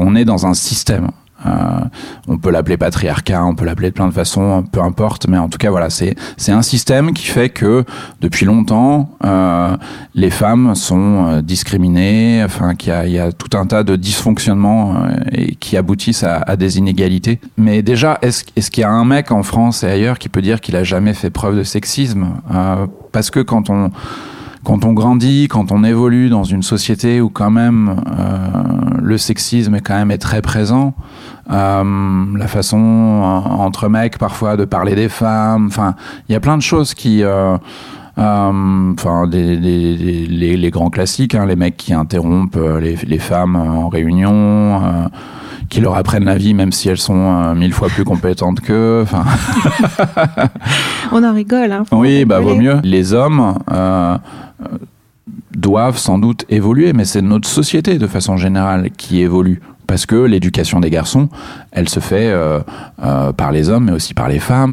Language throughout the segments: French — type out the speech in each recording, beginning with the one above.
On est dans un système. Euh, on peut l'appeler patriarcat, on peut l'appeler de plein de façons, peu importe, mais en tout cas voilà, c'est un système qui fait que depuis longtemps euh, les femmes sont euh, discriminées, enfin qu'il y a, tout un tas de dysfonctionnements et qui aboutissent à, des inégalités. Mais déjà, est-ce est-ce qu'il y a un mec en France et ailleurs qui peut dire qu'il a jamais fait preuve de sexisme? Parce que quand on quand on grandit, quand on évolue dans une société où quand même euh, le sexisme est quand même très présent, euh, la façon euh, entre mecs parfois de parler des femmes, enfin il y a plein de choses qui enfin les, grands classiques, hein, les mecs qui interrompent les, femmes en réunion, qui leur apprennent la vie même si elles sont euh, mille fois plus compétentes qu'eux. Enfin, On en rigole, hein. oui, bah vaut mieux. Les hommes euh, doivent sans doute évoluer, mais c'est notre société de façon générale qui évolue. Parce que l'éducation des garçons, elle se fait euh, euh, par les hommes, mais aussi par les femmes.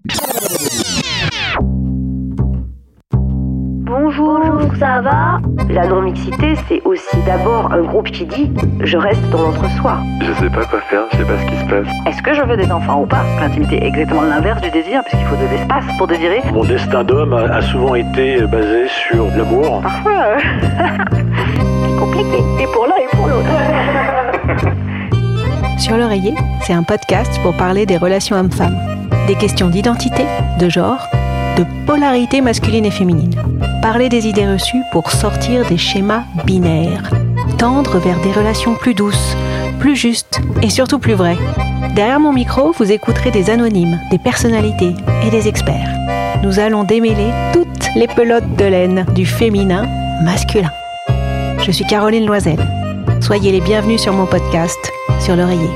Bonjour, ça va La non-mixité, c'est aussi d'abord un groupe qui dit je reste dans l'entre-soi. Je sais pas quoi faire, je sais pas ce qui se passe. Est-ce que je veux des enfants ou pas? L'intimité est exactement l'inverse du désir, puisqu'il faut de l'espace pour désirer. Mon destin d'homme a, a souvent été basé sur l'amour. Parfois, euh, C'est compliqué. Et pour l'un et pour l'autre. Sur l'oreiller, c'est un podcast pour parler des relations hommes-femmes, des questions d'identité, de genre, de polarité masculine et féminine. Parler des idées reçues pour sortir des schémas binaires, tendre vers des relations plus douces, plus justes et surtout plus vraies. Derrière mon micro, vous écouterez des anonymes, des personnalités et des experts. Nous allons démêler toutes les pelotes de laine du féminin masculin. Je suis Caroline Loisel. Soyez les bienvenus sur mon podcast, sur l'oreiller.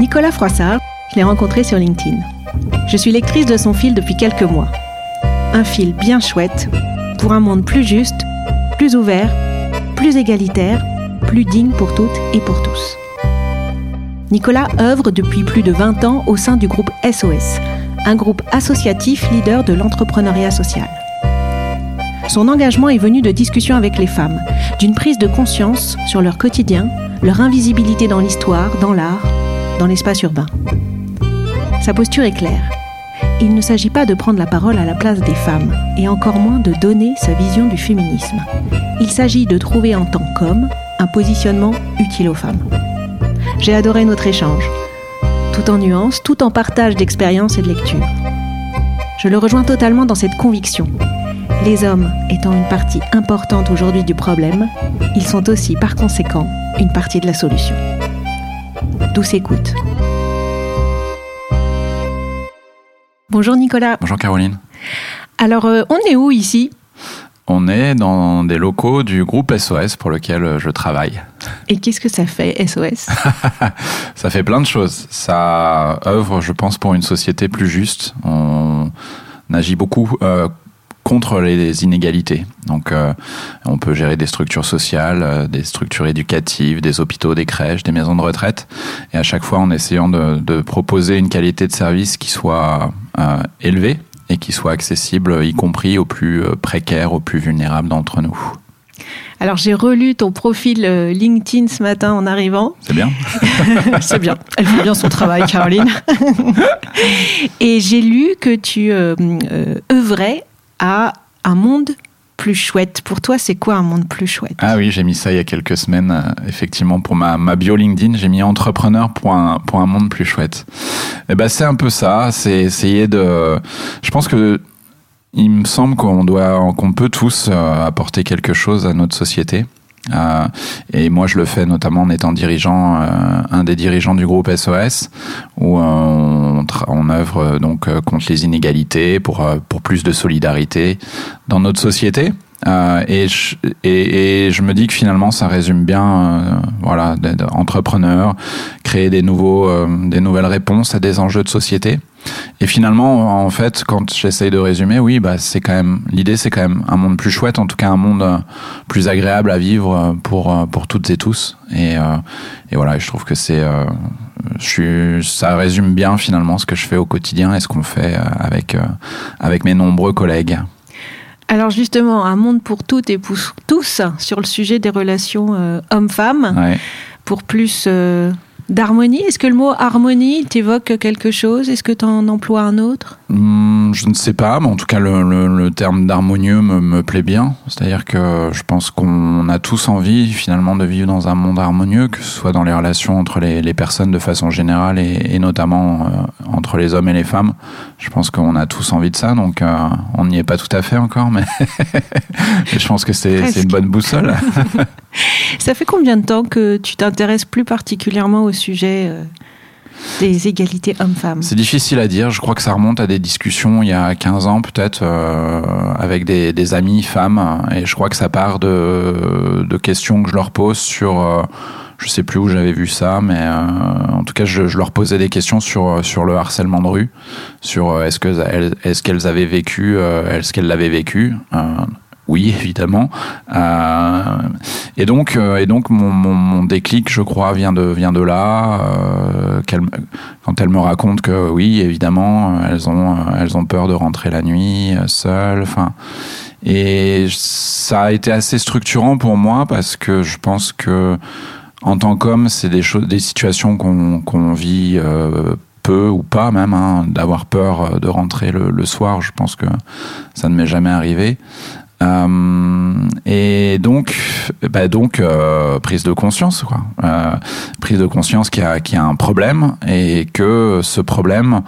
Nicolas Froissart, je l'ai rencontré sur LinkedIn. Je suis lectrice de son fil depuis quelques mois. Un fil bien chouette pour un monde plus juste, plus ouvert, plus égalitaire, plus digne pour toutes et pour tous. Nicolas œuvre depuis plus de 20 ans au sein du groupe SOS, un groupe associatif leader de l'entrepreneuriat social. Son engagement est venu de discussions avec les femmes, d'une prise de conscience sur leur quotidien, leur invisibilité dans l'histoire, dans l'art, dans l'espace urbain. Sa posture est claire. Il ne s'agit pas de prendre la parole à la place des femmes, et encore moins de donner sa vision du féminisme. Il s'agit de trouver en tant qu'homme un positionnement utile aux femmes. J'ai adoré notre échange, tout en nuances, tout en partage d'expériences et de lectures. Je le rejoins totalement dans cette conviction. Les hommes étant une partie importante aujourd'hui du problème, ils sont aussi par conséquent une partie de la solution. Douce écoute. Bonjour Nicolas. Bonjour Caroline. Alors euh, on est où ici? On est dans des locaux du groupe SOS pour lequel euh, je travaille. Et qu'est-ce que ça fait SOS Ça fait plein de choses. Ça œuvre, je pense, pour une société plus juste. On agit beaucoup euh, contre les inégalités. Donc, euh, on peut gérer des structures sociales, euh, des structures éducatives, des hôpitaux, des crèches, des maisons de retraite, et à chaque fois en essayant de, de proposer une qualité de service qui soit euh, élevée et qui soit accessible, y compris aux plus précaires, aux plus vulnérables d'entre nous. Alors j'ai relu ton profil LinkedIn ce matin en arrivant. C'est bien C'est bien, elle fait bien son travail Caroline. Et j'ai lu que tu euh, euh, œuvrais à un monde plus chouette. Pour toi, c'est quoi un monde plus chouette? Ah oui, j'ai mis ça il y a quelques semaines, euh, effectivement, pour ma, ma bio LinkedIn, j'ai mis entrepreneur pour un, pour un monde plus chouette. Et ben, c'est un peu ça, c'est essayer de... Je pense que il me semble qu'on doit, qu'on peut tous euh, apporter quelque chose à notre société. Euh, et moi, je le fais notamment en étant dirigeant, euh, un des dirigeants du groupe SOS, où euh, on, œuvre donc contre les inégalités, pour pour plus de solidarité dans notre société. Euh, et, je, et, et je me dis que finalement, ça résume bien, euh, voilà, d'être entrepreneur, créer des nouveaux, euh, des nouvelles réponses à des enjeux de société. Et finalement, en fait, quand j'essaye de résumer, oui, bah, c'est quand même l'idée, c'est quand même un monde plus chouette, en tout cas un monde euh, plus agréable à vivre pour pour toutes et tous. Et, et voilà, je trouve que c'est, je suis, ça résume bien finalement ce que je fais au quotidien et ce qu'on fait avec avec mes nombreux collègues. Alors justement, un monde pour toutes et pour tous sur le sujet des relations euh, hommes-femmes, Ouais. pour plus euh, d'harmonie. Est-ce que le mot harmonie t'évoque quelque chose? Est-ce que tu en emploies un autre? Hmm, je ne sais pas, mais en tout cas, le, le- le terme d'harmonieux me, me plaît bien. C'est-à-dire que je pense qu'on a tous envie, finalement, de vivre dans un monde harmonieux, que ce soit dans les relations entre les, les personnes de façon générale et, et notamment euh, entre les hommes et les femmes. Je pense qu'on a tous envie de ça, donc euh, on n'y est pas tout à fait encore, mais je pense que c'est c'est une bonne boussole. Ça fait combien de temps que tu t'intéresses plus particulièrement au sujet euh, des égalités hommes-femmes C'est difficile à dire. Je crois que ça remonte à des discussions il y a 15 ans peut-être euh, avec des, des amis femmes. Et je crois que ça part de, questions que je leur pose sur... euh, je sais plus où j'avais vu ça, mais euh, en tout cas, je, leur posais des questions sur, sur le harcèlement de rue, sur euh, est-ce que est-ce qu'elles avaient vécu, euh, est-ce qu'elles l'avaient vécu. Oui, évidemment. Euh, et donc, euh, et donc mon, déclic, je crois, vient de vient de là. euh, quand elle me raconte que oui, évidemment, elles ont elles ont peur de rentrer la nuit seules. Enfin, et ça a été assez structurant pour moi parce que je pense que en tant qu'homme, c'est des choses, des situations qu'on vit. peu ou pas même hein, d'avoir peur de rentrer le soir je pense que ça ne m'est jamais arrivé euh, et donc, bah donc euh, prise de conscience, quoi. Euh, prise de conscience qu'il y, a, qu'il y a un problème et que ce problème,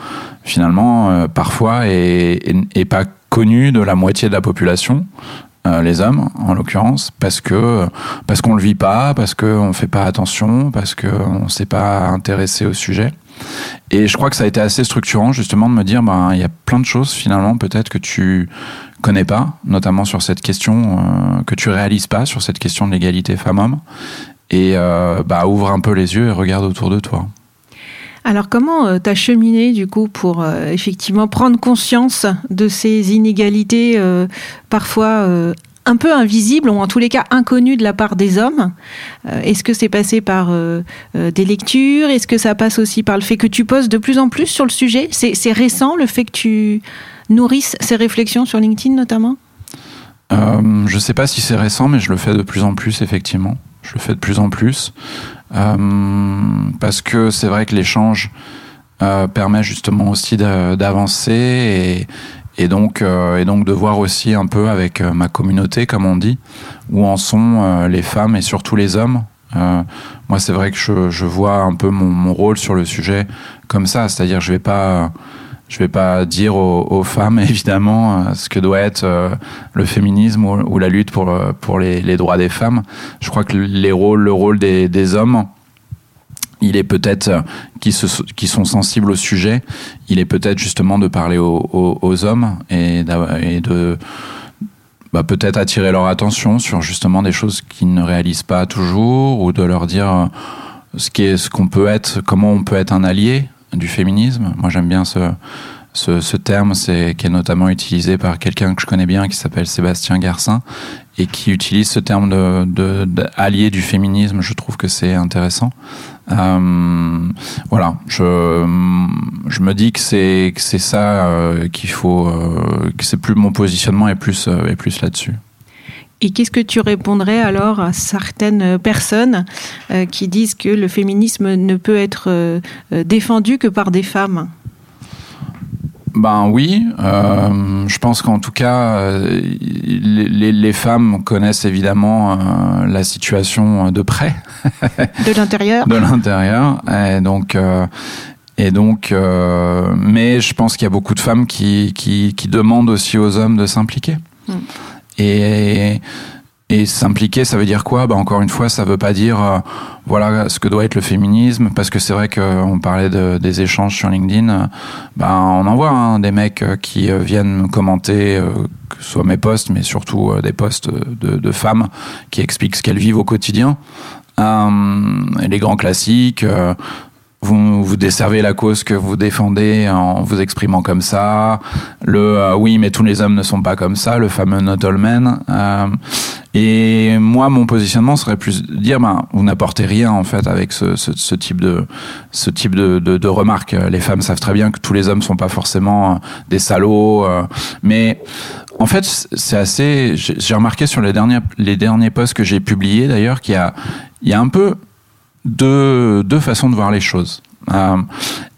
finalement, parfois est, est, pas connu de la moitié de la population. les hommes, en l'occurrence, parce que parce qu'on le vit pas, parce qu'on fait pas attention, parce qu'on s'est pas intéressé au sujet. Et je crois que ça a été assez structurant justement de me dire, ben il y a plein de choses finalement peut-être que tu connais pas, notamment sur cette question euh, que tu réalises pas sur cette question de l'égalité femmes-hommes. Et euh, bah ouvre un peu les yeux et regarde autour de toi. Alors comment euh, t'as cheminé du coup pour euh, effectivement prendre conscience de ces inégalités parfois un peu invisibles ou en tous les cas inconnues de la part des hommes? Est-ce que c'est passé par des lectures? Est-ce que ça passe aussi par le fait que tu poses de plus en plus sur le sujet? C'est récent le fait que tu nourrisses ces réflexions sur LinkedIn notamment Euh, je sais pas si c'est récent, mais je le fais de plus en plus, effectivement. Je le fais de plus en plus. Euh, parce que c'est vrai que l'échange euh, permet justement aussi d'avancer et, donc, et donc de voir aussi un peu avec ma communauté, comme on dit, où en sont les femmes et surtout les hommes. Moi, c'est vrai que je, vois un peu mon, mon rôle sur le sujet comme ça, c'est-à-dire je vais pas je vais pas dire aux, femmes évidemment euh, ce que doit être euh, le féminisme ou, la lutte pour pour les, droits des femmes. Je crois que le rôle des, hommes, il est peut-être euh, qui sont sensibles au sujet. Il est peut-être justement de parler aux, hommes et, de bah, peut-être attirer leur attention sur justement des choses qu'ils ne réalisent pas toujours ou de leur dire euh, peut être, comment on peut être un allié du féminisme. Moi, j'aime bien ce, ce, terme, c'est qui est notamment utilisé par quelqu'un que je connais bien, qui s'appelle Sébastien Garcin, et qui utilise ce terme de, de, du féminisme. Je trouve que c'est intéressant. Euh, voilà, je, je me dis que c'est ça euh, qu'il faut, euh, que c'est plus mon positionnement est plus est plus là-dessus. Et qu'est-ce que tu répondrais alors à certaines personnes euh, qui disent que le féminisme ne peut être euh, euh, défendu que par des femmes? Ben oui, euh, je pense qu'en tout cas, les, femmes connaissent évidemment la situation de près, de l'intérieur de l'intérieur, et donc. et donc, mais je pense qu'il y a beaucoup de femmes qui, qui, qui demandent aussi aux hommes de s'impliquer. Mm. Et, s'impliquer, ça veut dire quoi? Bah Encore une fois, ça veut pas dire euh, voilà ce que doit être le féminisme, parce que c'est vrai qu'on parlait de, des échanges sur LinkedIn. euh, bah, on en voit hein, des mecs euh, qui euh, viennent me commenter, euh, que ce soit mes posts, mais surtout euh, des posts de, femmes qui expliquent ce qu'elles vivent au quotidien. Euh, les grands classiques. euh, vous, vous desservez la cause que vous défendez en vous exprimant comme ça. Le euh, oui, mais tous les hommes ne sont pas comme ça, le fameux not all men. Euh, et moi, mon positionnement serait plus de dire, ben, vous n'apportez rien en fait avec ce, ce, ce type de ce type de, de, remarques. Les femmes savent très bien que tous les hommes sont pas forcément euh, des salauds, euh, mais en fait, c'est assez. J'ai remarqué sur les derniers, les derniers posts que j'ai publiés d'ailleurs qu'il y a, il y a un peu deux, deux façons de voir les choses. Euh,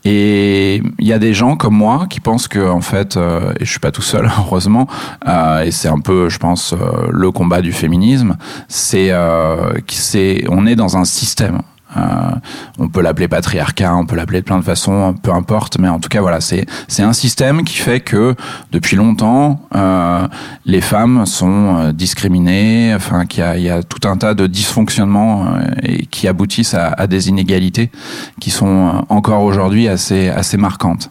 et il y a des gens comme moi qui pensent que en fait, euh, et je suis pas tout seul heureusement, euh, et c'est un peu, je pense, le combat du féminisme, c'est, on est dans un système. Euh, on peut l'appeler patriarcat, on peut l'appeler de plein de façons, peu importe, mais en tout cas voilà, c'est c'est un système qui fait que depuis longtemps euh, les femmes sont euh, discriminées, enfin qu'il y a, il y a tout un tas de dysfonctionnements et qui aboutissent à, à, des inégalités qui sont encore aujourd'hui assez assez marquantes.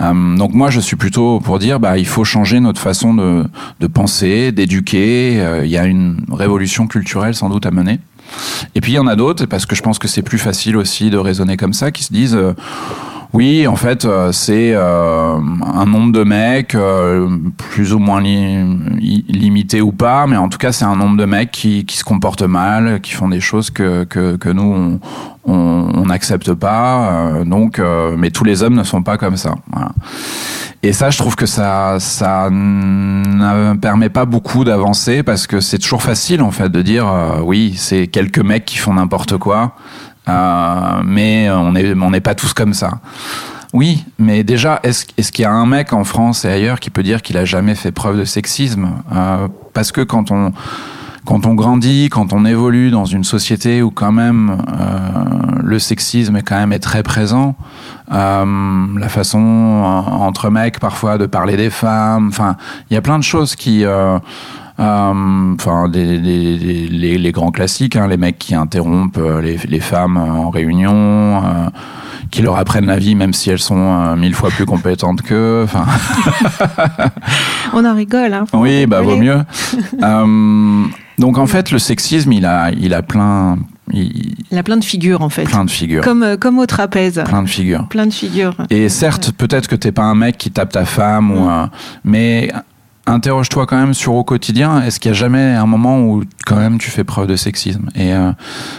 Euh, donc moi je suis plutôt pour dire bah il faut changer notre façon de de penser, d'éduquer. il y a une révolution culturelle sans doute à mener. Et puis il y en a d'autres, parce que je pense que c'est plus facile aussi de raisonner comme ça, qui se disent euh, oui, en fait, euh, c'est euh, un nombre de mecs, euh, plus ou moins li limité ou pas, mais en tout cas, c'est un nombre de mecs qui, qui, se comportent mal, qui font des choses que, que, que nous, on n'accepte pas. Donc, mais tous les hommes ne sont pas comme ça. Voilà. Et ça, je trouve que ça, ça ne permet pas beaucoup d'avancer parce que c'est toujours facile en fait de dire euh, oui, c'est quelques mecs qui font n'importe quoi, euh, mais on n'est on n'est pas tous comme ça. Oui, mais déjà, est-ce est qu'il y a un mec en France et ailleurs qui peut dire qu'il a jamais fait preuve de sexisme? Euh, Parce que quand on quand on grandit, quand on évolue dans une société où quand même euh, le sexisme est quand même est très présent, euh, la façon entre mecs parfois de parler des femmes, enfin, il y a plein de choses qui euh, enfin des, des, des, les, les, grands classiques, hein, les mecs qui interrompent les, les femmes en réunion, euh, qui leur apprennent la vie même si elles sont euh, mille fois plus compétentes qu'eux. Enfin, on en rigole. Hein, oui, bah vaut mieux. euh, donc en fait, le sexisme, il a, il a plein. Il, il a plein de figures en fait. Plein de figures. Comme, euh, comme au trapèze. Plein de figures. Plein de figures. Et certes, peut-être que t'es pas un mec qui tape ta femme, ou un, mais interroge-toi quand même sur au quotidien. Est-ce qu'il y a jamais un moment où quand même tu fais preuve de sexisme Et euh,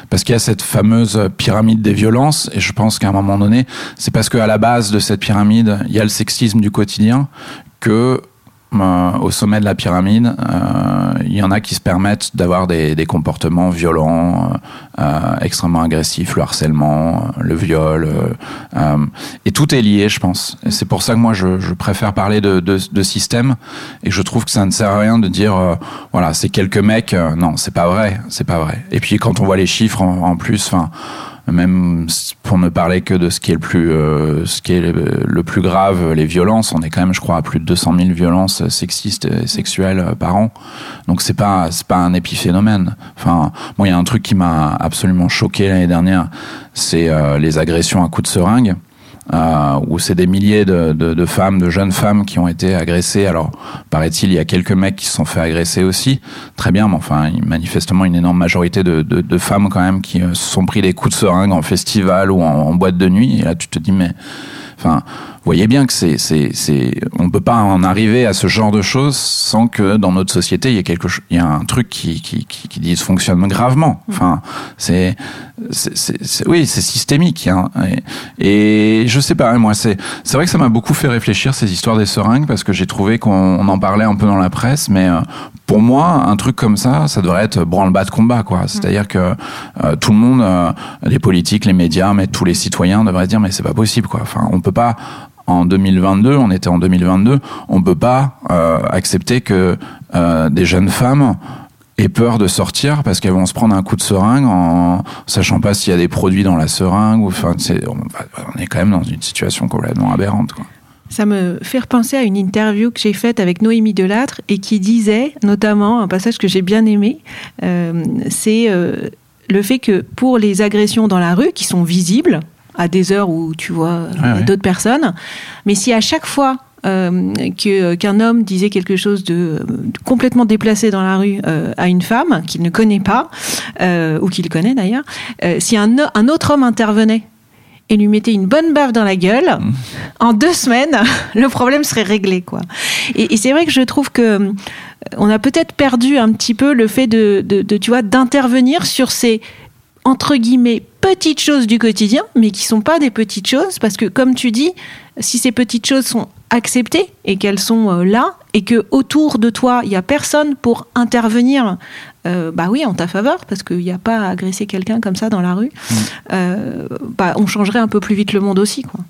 parce qu'il y a cette fameuse pyramide des violences, et je pense qu'à un moment donné, c'est parce qu'à la base de cette pyramide, il y a le sexisme du quotidien que euh, au sommet de la pyramide, euh, il y en a qui se permettent d'avoir des, des, comportements violents, euh, extrêmement agressifs, le harcèlement, le viol, euh, et tout est lié, je pense. Et c'est pour ça que moi, je, je préfère parler de, de, de, système, et je trouve que ça ne sert à rien de dire, euh, voilà, c'est quelques mecs. non, c'est pas vrai, c'est pas vrai. Et puis quand on voit les chiffres en, en plus, enfin même pour ne parler que de ce qui est le plus, euh, ce qui est le, plus grave, les violences. On est quand même, je crois, à plus de 200 000 violences sexistes et sexuelles par an. Donc c'est pas, c'est pas un épiphénomène. Enfin, moi, il y a un truc qui m'a absolument choqué l'année dernière, c'est euh, les agressions à coups de seringue euh, où c'est des milliers de, de, de, femmes, de jeunes femmes qui ont été agressées. Alors, paraît-il, il y a quelques mecs qui se sont fait agresser aussi. Très bien, mais enfin, manifestement, une énorme majorité de, de, femmes quand même qui euh, se sont pris des coups de seringue en festival ou en, en boîte de nuit. Et là, tu te dis, mais, enfin, voyez bien que c'est, c'est, c'est, on peut pas en arriver à ce genre de choses sans que dans notre société il y ait quelque chose, il y a un truc qui, qui, qui, qui dysfonctionne gravement. Enfin, c'est, c'est, c'est oui, c'est systémique. Hein. Et, et, je sais pas, moi, c'est, c'est vrai que ça m'a beaucoup fait réfléchir ces histoires des seringues parce que j'ai trouvé qu'on en parlait un peu dans la presse, mais euh, pour moi, un truc comme ça, ça devrait être branle-bas de combat, quoi. C'est-à-dire que euh, tout le monde, euh, les politiques, les médias, mais tous les citoyens devraient se dire, mais c'est pas possible, quoi. Enfin, on peut pas en 2022, on était en 2022, on peut pas euh, accepter que euh, des jeunes femmes aient peur de sortir parce qu'elles vont se prendre un coup de seringue en sachant pas s'il y a des produits dans la seringue ou enfin on est quand même dans une situation complètement aberrante. Ça me fait repenser à une interview que j'ai faite avec Noémie Delattre et qui disait, notamment, un passage que j'ai bien aimé, euh, c'est le fait que pour les agressions dans la rue, qui sont visibles, à des heures où tu vois ouais. d'autres personnes. Mais si à chaque fois euh, que qu'un homme disait quelque chose de, de, complètement déplacé dans la rue euh, à une femme qu'il ne connaît pas euh, ou qu'il connaît d'ailleurs, si un, un autre homme intervenait et lui mettait une bonne baffe dans la gueule, mmh. en deux semaines, le problème serait réglé, quoi. Et, et c'est vrai que je trouve que on a peut-être perdu un petit peu le fait de, de, de tu vois, d'intervenir sur ces entre guillemets petites choses du quotidien, mais qui sont pas des petites choses, parce que comme tu dis, si ces petites choses sont acceptées et qu'elles sont euh, là, et que autour de toi, il y a personne pour intervenir, euh, bah oui, en ta faveur, parce qu'il n'y a pas à agresser quelqu'un comme ça dans la rue, Mm. euh, bah, on changerait un peu plus vite le monde aussi, quoi.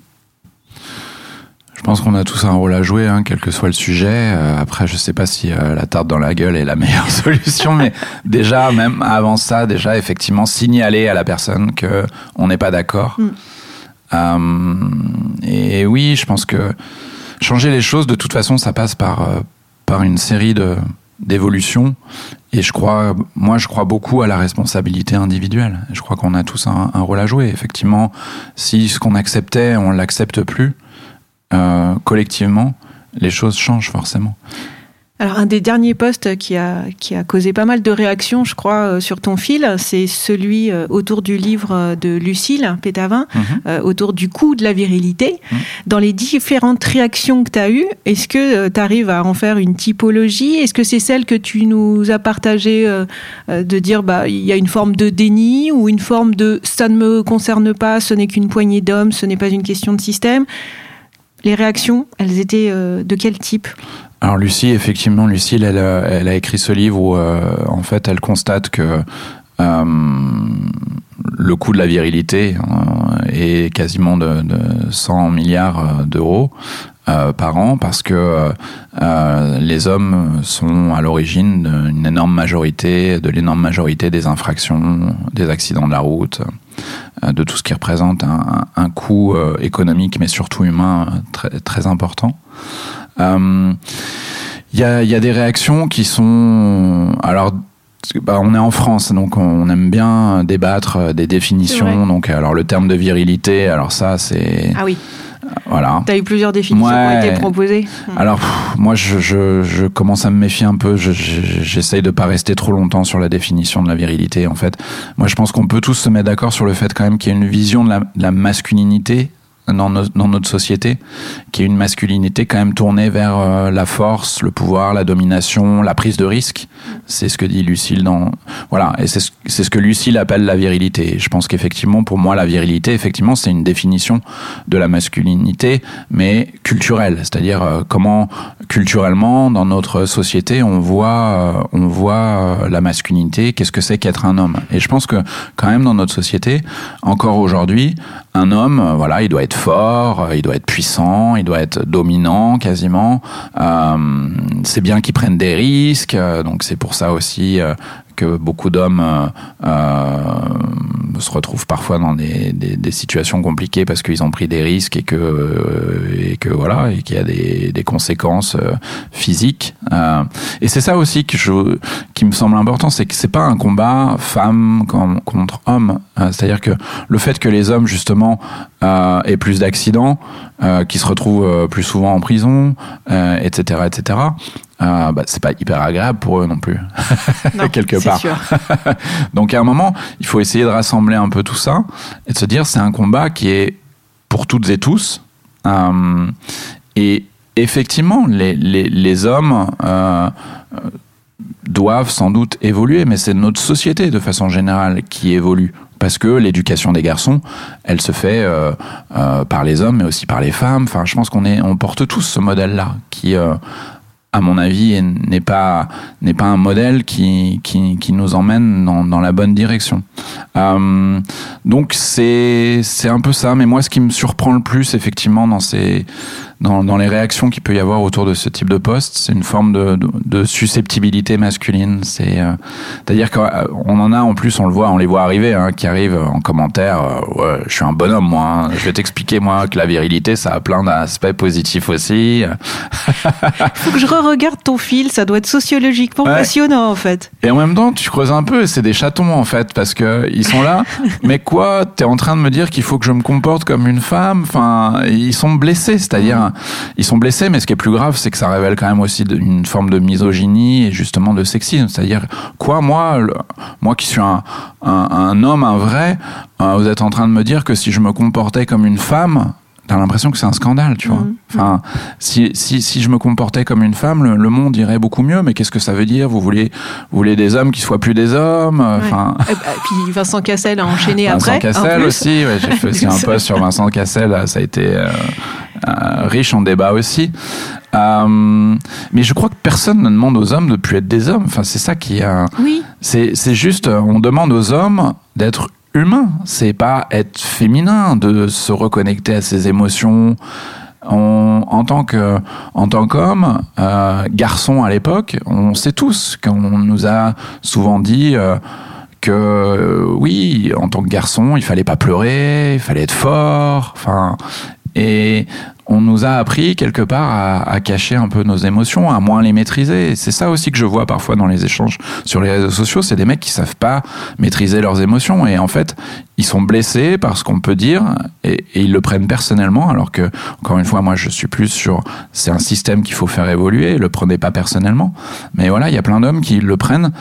Je pense qu'on a tous un rôle à jouer, hein, quel que soit le sujet. Euh, après, je sais pas si euh, la tarte dans la gueule est la meilleure solution, mais déjà, même avant ça, déjà, effectivement, signaler à la personne que on n'est pas d'accord. Mm. Euh, et oui, je pense que changer les choses, de toute façon, ça passe par par une série de d'évolutions. Et je crois, moi, je crois beaucoup à la responsabilité individuelle. Je crois qu'on a tous un, un rôle à jouer. Effectivement, si ce qu'on acceptait, on l'accepte plus euh, collectivement, les choses changent forcément. Alors, un des derniers posts qui a, qui a causé pas mal de réactions, je crois, euh, sur ton fil, c'est celui euh, autour du livre de Lucille Pétavin, Mhm. euh, autour du coût de la virilité. Mhm. Dans les différentes réactions que tu as eues, est-ce que tu arrives à en faire une typologie? Est-ce que c'est celle que tu nous as partagée euh, de dire bah il y a une forme de déni ou une forme de ça ne me concerne pas, ce n'est qu'une poignée d'hommes, ce n'est pas une question de système? Les réactions, elles étaient euh, de quel type? Alors Lucie, effectivement, Lucille, elle, a- elle a écrit ce livre où, euh, en fait, elle constate que euh, le coût de la virilité euh, est quasiment de, de 100 milliards euh, d'euros euh, par an parce que euh, les hommes sont à l'origine d'une énorme majorité, de l'énorme majorité des infractions, des accidents de la route, euh, de tout ce qui représente un, un coût euh, économique mais surtout humain euh, très, très important. Euh, Il y, a, il y a des réactions qui sont... Alors, bah, on est en France, donc on aime bien débattre euh, des définitions. Donc, alors le terme de virilité, alors ça, c'est Ah oui, voilà. tu as eu plusieurs définitions qui ont été proposées. Alors, pff, moi, je, je, je commence à me méfier un peu. Je- je- J'essaye de pas rester trop longtemps sur la définition de la virilité. En fait, moi, je pense qu'on peut tous se mettre d'accord sur le fait quand même qu'il y a une vision de la, de la masculinité dans, notre société, qui est une masculinité quand même tournée vers euh, la force, le pouvoir, la domination, la prise de risque. C'est ce que dit Lucille dans voilà, et c'est ce, ce que Lucille appelle la virilité. Je pense qu'effectivement, pour moi, la virilité, effectivement, c'est une définition de la masculinité, mais culturelle, c'est-à-dire euh, comment culturellement dans notre société on voit euh, on voit la masculinité, qu'est-ce que c'est qu'être un homme? Et je pense que quand même dans notre société, encore aujourd'hui, un homme, euh, voilà, il doit être fort, euh, il doit être puissant, il doit être dominant quasiment. Euh, c'est bien qu'il prenne des risques, donc c'est pour ça aussi que beaucoup d'hommes euh, euh, se retrouvent parfois dans des, situations compliquées parce qu'ils ont pris des risques et que euh, et voilà et qu'il y a des, conséquences physiques. Et c'est ça aussi qui me semble important, c'est que c'est pas un combat femme contre homme. C'est-à-dire que le fait que les hommes justement euh, aient plus d'accidents, euh, qui se retrouvent plus souvent en prison, etc., etc. Euh, bah, c'est pas hyper agréable pour eux non plus. Non, quelque part. sûr. Donc à un moment, il faut essayer de rassembler un peu tout ça et de se dire c'est un combat qui est pour toutes et tous. Euh, et effectivement, les, les, les hommes euh, euh, doivent sans doute évoluer, mais c'est notre société de façon générale qui évolue. Parce que l'éducation des garçons, elle se fait euh, euh, par les hommes, mais aussi par les femmes. Enfin, je pense qu'on est, on porte tous ce modèle-là, qui, euh, à mon avis, est- n'est pas n'est pas un modèle qui qui, qui nous emmène dans, dans la bonne direction. Euh, donc c'est c'est un peu ça. Mais moi, ce qui me surprend le plus, effectivement, dans ces dans, dans les réactions qu'il peut y avoir autour de ce type de poste, c'est une forme de, de, de susceptibilité masculine. C'est euh, c'est-à-dire qu'on en a en plus, on le voit, on les voit arriver, hein, qui arrivent en commentaire. euh, ouais, je suis un bonhomme, moi. hein. Je vais t'expliquer moi que la virilité, ça a plein d'aspects positifs aussi. Faut que je re-regarde ton fil, ça doit être sociologiquement Ouais. passionnant en fait. Et en même temps, tu creuses un peu, c'est des chatons en fait, parce que ils sont là. mais quoi T'es en train de me dire qu'il faut que je me comporte comme une femme? Enfin, ils sont blessés, c'est-à-dire ils sont blessés. Mais ce qui est plus grave, c'est que ça révèle quand même aussi une forme de misogynie et justement de sexisme. C'est-à-dire quoi Moi, le- moi qui suis un, un, un homme, un vrai, euh, vous êtes en train de me dire que si je me comportais comme une femme T'as l'impression que c'est un scandale, tu vois. Mhm. Enfin, si, si, si je me comportais comme une femme, le, le monde irait beaucoup mieux. Mais qu'est-ce que ça veut dire? Vous voulez, vous voulez des hommes qui soient plus des hommes? Euh, Enfin, Et bah, puis Vincent Cassel a enchaîné Vincent après. en Cassel aussi. ouais, J'ai fait aussi un post sur Vincent Cassel. là, Ça a été euh, euh, riche en débat aussi. Euh, mais je crois que personne ne demande aux hommes de plus être des hommes. Enfin, c'est ça qui est. Oui. C'est c'est juste, euh, on demande aux hommes d'être humains. C'est pas être féminin, de se reconnecter à ses émotions. On, en tant que en tant qu'homme, euh, garçon à l'époque, on sait tous qu'on nous a souvent dit euh, que euh, oui, en tant que garçon, il fallait pas pleurer, il fallait être fort. Enfin, et on nous a appris quelque part à, cacher un peu nos émotions, à moins les maîtriser. C'est ça aussi que je vois parfois dans les échanges sur les réseaux sociaux, c'est des mecs qui savent pas maîtriser leurs émotions. Et en fait ils sont blessés par ce qu'on peut dire et, et ils le prennent personnellement. Alors que encore une fois moi je suis plus sur c'est un système qu'il faut faire évoluer, le prenez pas personnellement. Mais voilà, il y a plein d'hommes qui le prennent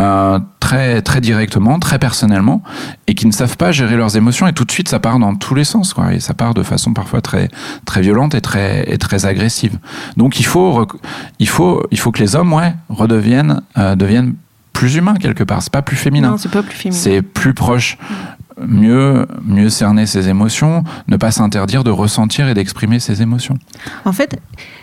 euh, très très directement, très personnellement et qui ne savent pas gérer leurs émotions. Et tout de suite ça part dans tous les sens quoi. Et ça part de façon parfois très très violente et très et très agressive. Donc il faut il faut il faut que les hommes ouais redeviennent euh, deviennent plus humains quelque part, c'est pas plus féminin. Non, c'est pas plus féminin. C'est plus proche, mieux, mieux cerner ses émotions, ne pas s'interdire de ressentir et d'exprimer ses émotions. En fait,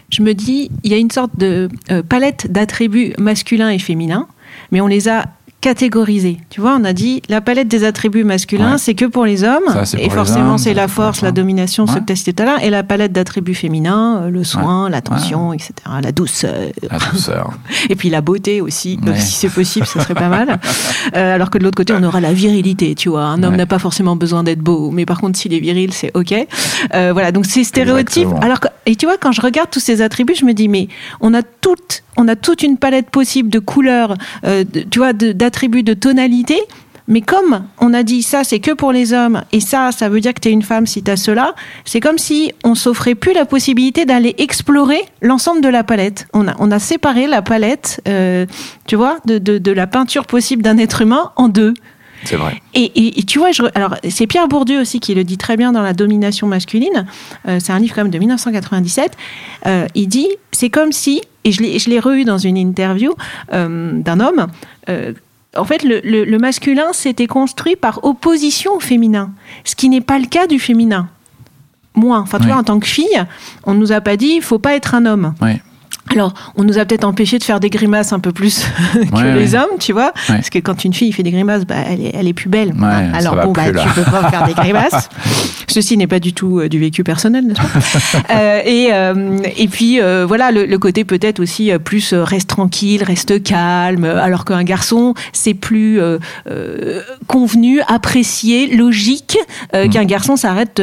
je me dis, il y a une sorte de euh, palette d'attributs masculins et féminins, mais on les a catégorisés. Tu vois, on a dit la palette des attributs masculins, Ouais. c'est que pour les hommes, Ça, c'est et pour les forcément c'est la c'est force, la domination, ce Ouais. que tu as cité tout à l'heure, et la palette d'attributs féminins, euh, le soin, l'attention, etc., la douceur, La douceur. et puis la beauté aussi, Ouais. si c'est possible, ce serait pas mal. Euh, alors que de l'autre côté, on aura la virilité, tu vois. Un homme n'a pas forcément besoin d'être beau, mais par contre, s'il est viril, c'est ok. Euh, voilà, donc ces stéréotypes. Exactement. Alors que, et tu vois, quand je regarde tous ces attributs, je me dis, mais on a toute, on a toute une palette possible de couleurs, euh, tu vois, d'attributs, de tonalités. Mais comme on a dit ça, c'est que pour les hommes, et ça, ça veut dire que tu es une femme si tu as cela, c'est comme si on s'offrait plus la possibilité d'aller explorer l'ensemble de la palette. On a, on a séparé la palette, euh, tu vois, de, de la peinture possible d'un être humain en deux. C'est vrai. Et, et- et tu vois, je, alors c'est Pierre Bourdieu aussi qui le dit très bien dans La domination masculine. Euh, c'est un livre quand même de 1997. Euh, il dit, c'est comme si, et je l'ai, je l'ai re-eu dans une interview euh, d'un homme. en fait, le, le- le masculin s'était construit par opposition au féminin, ce qui n'est pas le cas du féminin. Moi, enfin, Oui. vois, en tant que fille, on nous a pas dit, il faut pas être un homme. Oui. Alors, on nous a peut-être empêché de faire des grimaces un peu plus que Ouais, les ouais. hommes, tu vois. Ouais. Parce que quand une fille fait des grimaces, bah, elle, est, elle est plus belle. Ça Alors bon, bah, là. tu peux pas faire des grimaces. Ceci n'est pas du tout euh, du vécu personnel, n'est-ce pas Euh, et, euh, et puis, voilà, le, le côté peut-être aussi plus reste tranquille, reste calme, alors qu'un garçon, c'est plus convenu, apprécié, logique, Mm. qu'un garçon s'arrête,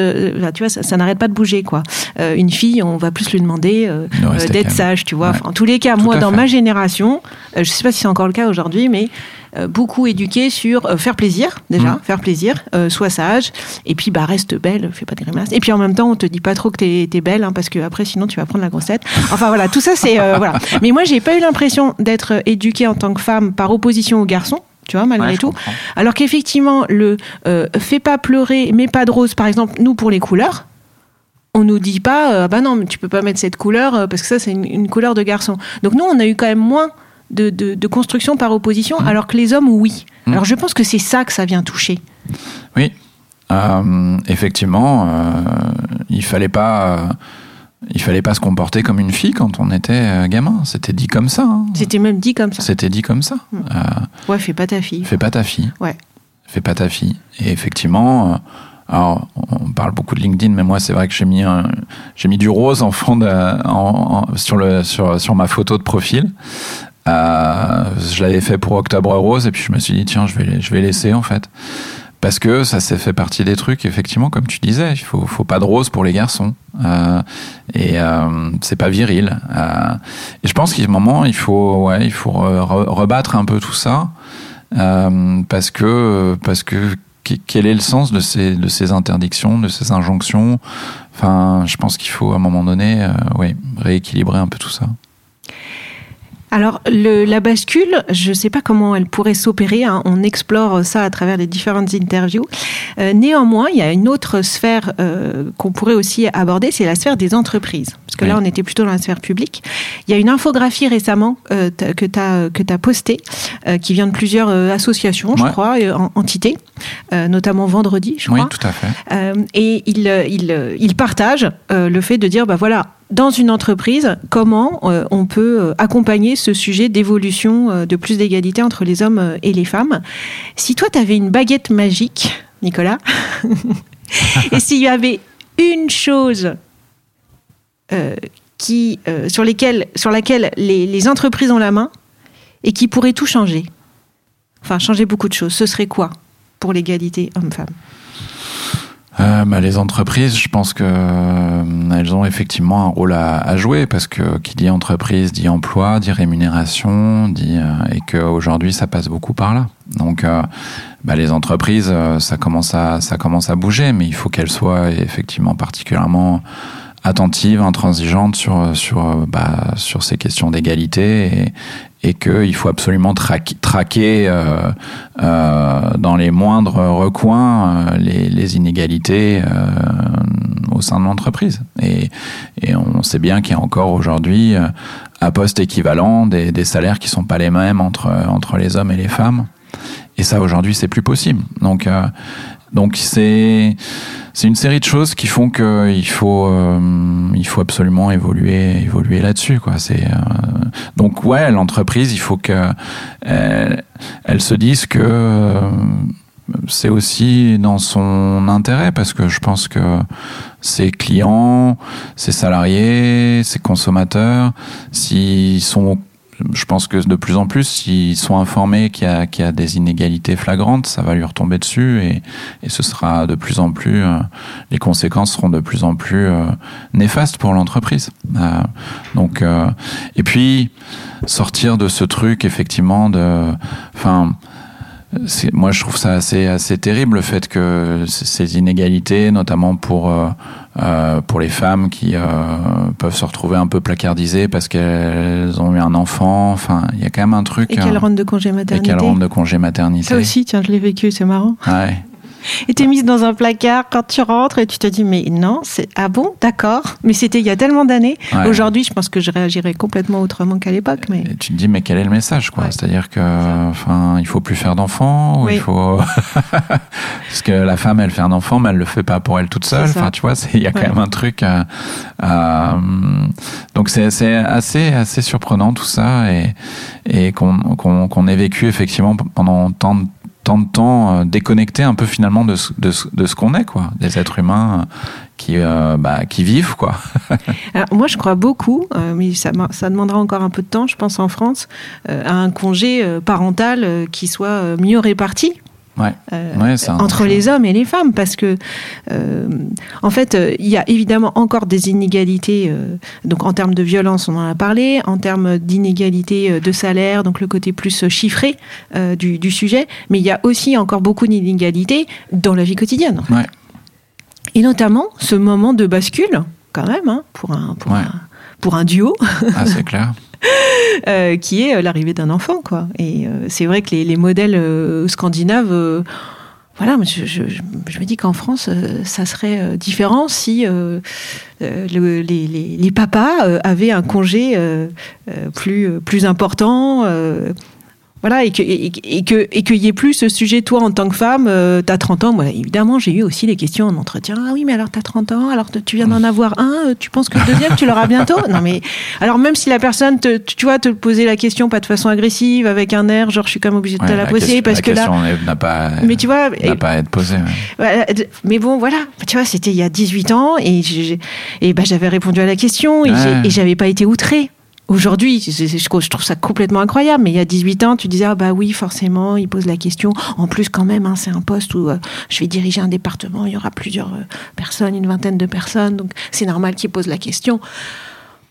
tu vois, ça, ça n'arrête pas de bouger, quoi. Une fille, on va plus lui demander d'être sage, tu vois. Ouais. Enfin, en tous les cas, Tout moi, dans fait. ma génération, euh, je sais pas si c'est encore le cas aujourd'hui, mais euh, beaucoup éduqué sur euh, faire plaisir déjà, Mm. faire plaisir, sois sage, et puis bah reste belle, fais pas de grimaces. Et puis en même temps, on te dit pas trop que t'es es belle, hein, parce que après sinon tu vas prendre la grossette. Enfin voilà, tout ça c'est voilà. Mais moi j'ai pas eu l'impression d'être éduquée en tant que femme par opposition aux garçons. Tu vois, malgré Ouais, je tout. comprends. Alors qu'effectivement, le euh, fais pas pleurer, mets pas de rose, par exemple, nous pour les couleurs, on nous dit pas, euh, bah non, mais tu peux pas mettre cette couleur euh, parce que ça c'est une, une couleur de garçon. Donc nous, on a eu quand même moins de, de, de construction par opposition, alors que les hommes, oui. Mm. Alors je pense que c'est ça que ça vient toucher. Oui. Euh, effectivement, euh, il fallait pas. il fallait pas se comporter comme une fille quand on était gamin. C'était dit comme ça. hein. C'était même dit comme ça. C'était dit comme ça. Mm. Euh, Ouais, fais pas ta fille. Fais pas ta fille. Ouais. Fais pas ta fille. Et effectivement, alors on parle beaucoup de LinkedIn, mais moi c'est vrai que j'ai mis j'ai mis du rose en fond sur le sur sur ma photo de profil. Euh, je l'avais fait pour Octobre Rose et puis je me suis dit tiens je vais je vais laisser en fait. Parce que ça s'est fait partie des trucs effectivement comme tu disais il faut faut pas de rose pour les garçons. Euh, et euh, c'est pas viril. Euh, et je pense qu'à un moment il faut ouais il faut re- re- rebattre un peu tout ça parce que parce que- quel est le sens de ces de ces interdictions de ces injonctions? Enfin je pense qu'il faut à un moment donné euh, ouais rééquilibrer un peu tout ça Alors, le, la bascule, je ne sais pas comment elle pourrait s'opérer. hein. On explore ça à travers les différentes interviews. Euh, néanmoins, il y a une autre sphère euh, qu'on pourrait aussi aborder, c'est la sphère des entreprises. Parce que là, Oui. on était plutôt dans la sphère publique. Il y a une infographie récemment euh, que tu as, que as postée, qui vient de plusieurs associations, je crois, en- entités, notamment vendredi, je Oui, crois. tout à fait. Et il, euh, il, il partage euh, le fait de dire, bah voilà, dans une entreprise, comment euh, on peut euh, accompagner ce sujet d'évolution euh, de plus d'égalité entre les hommes et les femmes. Si toi, tu avais une baguette magique, Nicolas, et s'il y avait une chose sur laquelle les, les entreprises ont la main et qui pourrait tout changer, enfin changer beaucoup de choses, ce serait quoi pour l'égalité homme-femme Euh, bah, les entreprises, je pense que euh, elles ont effectivement un rôle à, à jouer parce que qui dit entreprise dit emploi, dit rémunération, dit euh, et que aujourd'hui ça passe beaucoup par là. Donc euh, bah, les entreprises, euh, ça commence à ça commence à bouger, mais il faut qu'elles soient effectivement particulièrement attentives, intransigeantes sur sur bah, sur ces questions d'égalité et, qu'il faut absolument traquer, euh, euh, dans les moindres recoins euh, les, inégalités au sein de l'entreprise. Et, on sait bien qu'il y a encore aujourd'hui, à poste équivalent, des, salaires qui sont pas les mêmes entre, entre les hommes et les femmes. Et ça, aujourd'hui, c'est plus possible. Donc, donc c'est c'est une série de choses qui font que il faut euh, il faut absolument évoluer évoluer là-dessus quoi. C'est euh, donc ouais l'entreprise il faut que elle, elle se dise que euh, c'est aussi dans son intérêt parce que je pense que ses clients, ses salariés, ses consommateurs, s'ils sont je pense que de plus en plus, s'ils sont informés qu'il y, a, des inégalités flagrantes, ça va lui retomber dessus et, ce sera de plus en plus, euh, les conséquences seront de plus en plus euh, néfastes pour l'entreprise. Euh, donc, et puis sortir de ce truc effectivement de, enfin. Moi, je trouve ça assez, assez terrible le fait que ces inégalités, notamment pour euh, pour les femmes qui euh, peuvent se retrouver un peu placardisées parce qu'elles ont eu un enfant. Enfin, il y a quand même un truc. Et qu'elle euh, rentre de congé et maternité. qu'elles rentrent de congé maternité. Ça aussi, tiens, je l'ai vécu, c'est marrant. Ouais. Et t'es mise dans un placard quand tu rentres et tu te dis, mais non, c'est ah bon, d'accord. Mais c'était il y a tellement d'années. Ouais. Aujourd'hui, je pense que je réagirais complètement autrement qu'à l'époque. Mais Et tu te dis mais quel est le message quoi? Ouais. C'est-à-dire que enfin il faut plus faire d'enfants ou Oui. il faut parce que la femme elle fait un enfant mais elle le fait pas pour elle toute seule. Enfin tu vois il y a quand Ouais. même un truc. euh, euh, donc c'est assez assez surprenant tout ça et et qu'on qu'on qu'on ait vécu effectivement pendant tant de tant de temps euh, déconnecté un peu finalement de ce, de ce, de ce qu'on est quoi des êtres humains euh, qui euh, bah, qui vivent quoi moi, je crois beaucoup, mais ça, ça demandera encore un peu de temps, je pense, en France, à un congé parental qui soit mieux réparti. Ouais. Euh, Ouais, entre les hommes et les femmes parce que euh, en fait euh, il y a évidemment encore des inégalités euh, donc en termes de violence on en a parlé en termes d'inégalités de salaire donc le côté plus chiffré du, du sujet mais il y a aussi encore beaucoup d'inégalités dans la vie quotidienne en fait. Ouais. et notamment ce moment de bascule quand même hein, pour un pour un pour un duo. Ah c'est clair euh, qui est euh, l'arrivée d'un enfant, quoi. Et euh, c'est vrai que les, les modèles scandinaves, voilà, je, me dis qu'en France, ça serait différent si le- les, papas avaient un congé plus important. Voilà, et que et, et que et qu'il y ait plus ce sujet, toi, en tant que femme, euh, t'as 30 ans. Moi, évidemment, j'ai eu aussi les questions en entretien. Ah oui, mais alors t'as 30 ans, alors tu viens d'en avoir un, euh, tu penses que le deuxième, tu l'auras bientôt? Non, mais alors même si la personne, te, tu vois, te posait la question pas de façon agressive, avec un air, genre je suis quand même obligée de te la, la poser question- parce la que là. n'a pas Mais tu vois, n'a pas à être posée. ouais. mais bon, voilà, tu vois, c'était il y a 18 ans et, j'ai- et ben, j'avais répondu à la question et, Ouais. j'avais pas été outrée. Aujourd'hui, je trouve ça complètement incroyable, mais il y a 18 ans, tu disais, ah bah oui, forcément, il pose la question. En plus, quand même, hein, c'est un poste où euh, je vais diriger un département, il y aura plusieurs euh, personnes, une vingtaine de personnes, donc c'est normal qu'il pose la question.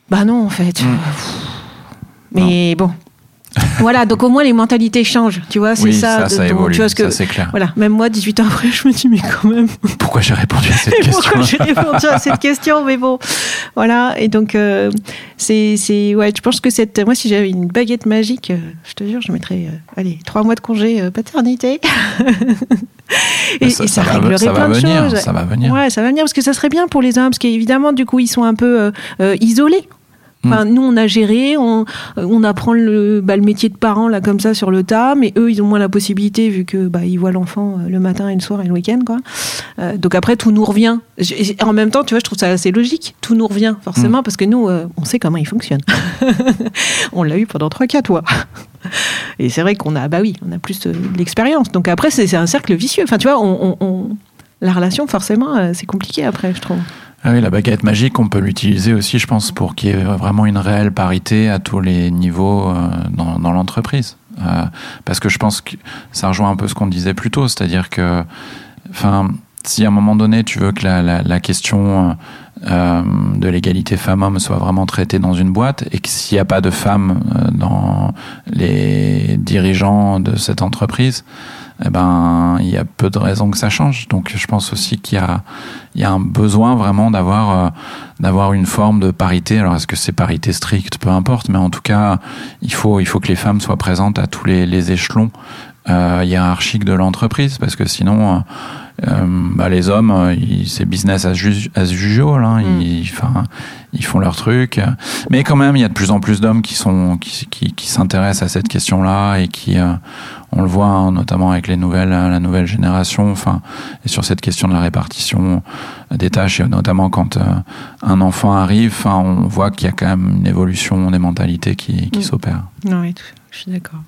Bah non, en fait. Mm. Mais bon, voilà, donc au moins les mentalités changent, tu vois, c'est Oui, ça. ça, évolue, tu vois, ce que, ça c'est clair. voilà, même moi, 18 ans après, je me dis, mais quand même, Pourquoi j'ai répondu à cette Et pourquoi question j'ai répondu à cette question Mais bon, voilà. Et donc, euh, c'est, c'est, ouais, je pense que cette, moi, si j'avais une baguette magique, euh, je te jure, je mettrais, euh, allez, trois mois de congé paternité. et, ça, et ça, ça va, réglerait va plein de venir, choses. ça va venir. Ouais, ça va venir parce que ça serait bien pour les hommes, parce qu'évidemment, du coup, ils sont un peu isolés. Enfin, nous, on a géré, on, on apprend le, bah, le métier de parent là comme ça sur le tas, mais eux, ils ont moins la possibilité vu que bah, ils voient l'enfant euh, le matin et le soir et le week-end, quoi. Euh, donc après, tout nous revient. En même temps, tu vois, je trouve ça assez logique. Tout nous revient forcément parce que nous, euh, on sait comment il fonctionne. on l'a eu pendant 3-4 mois. Et c'est vrai qu'on a, bah oui, on a plus l'expérience. Donc après, c'est un cercle vicieux. Enfin, tu vois, on, on- on- la relation, forcément, euh, c'est compliqué après, je trouve. Ah oui, la baguette magique, on peut l'utiliser aussi, je pense, pour qu'il y ait vraiment une réelle parité à tous les niveaux euh, dans, l'entreprise. Euh, parce que je pense que ça rejoint un peu ce qu'on disait plus tôt, c'est-à-dire que, enfin, si à un moment donné tu veux que la, question de l'égalité femmes-hommes soit vraiment traitée dans une boîte et que s'il n'y a pas de femmes dans les dirigeants de cette entreprise, eh ben, il y a peu de raisons que ça change. Donc, je pense aussi qu'il y a, il y a un besoin vraiment d'avoir, euh, d'avoir une forme de parité. Alors, est-ce que c'est parité stricte? Peu importe, mais en tout cas, il faut, il faut que les femmes soient présentes à tous les, les échelons euh, hiérarchiques de l'entreprise, parce que sinon, euh, euh, bah, les hommes, c'est business as, usual. Hein, Mm. ils, font leur truc. Mais quand même, il y a de plus en plus d'hommes qui sont, qui, qui, qui s'intéressent à cette question-là et qui, euh, on le voit hein, notamment avec les nouvelles, la nouvelle génération, enfin, et sur cette question de la répartition des tâches, et notamment quand euh, un enfant arrive, enfin, on voit qu'il y a quand même une évolution des mentalités qui, qui Mm. s'opère. Oui, je suis d'accord.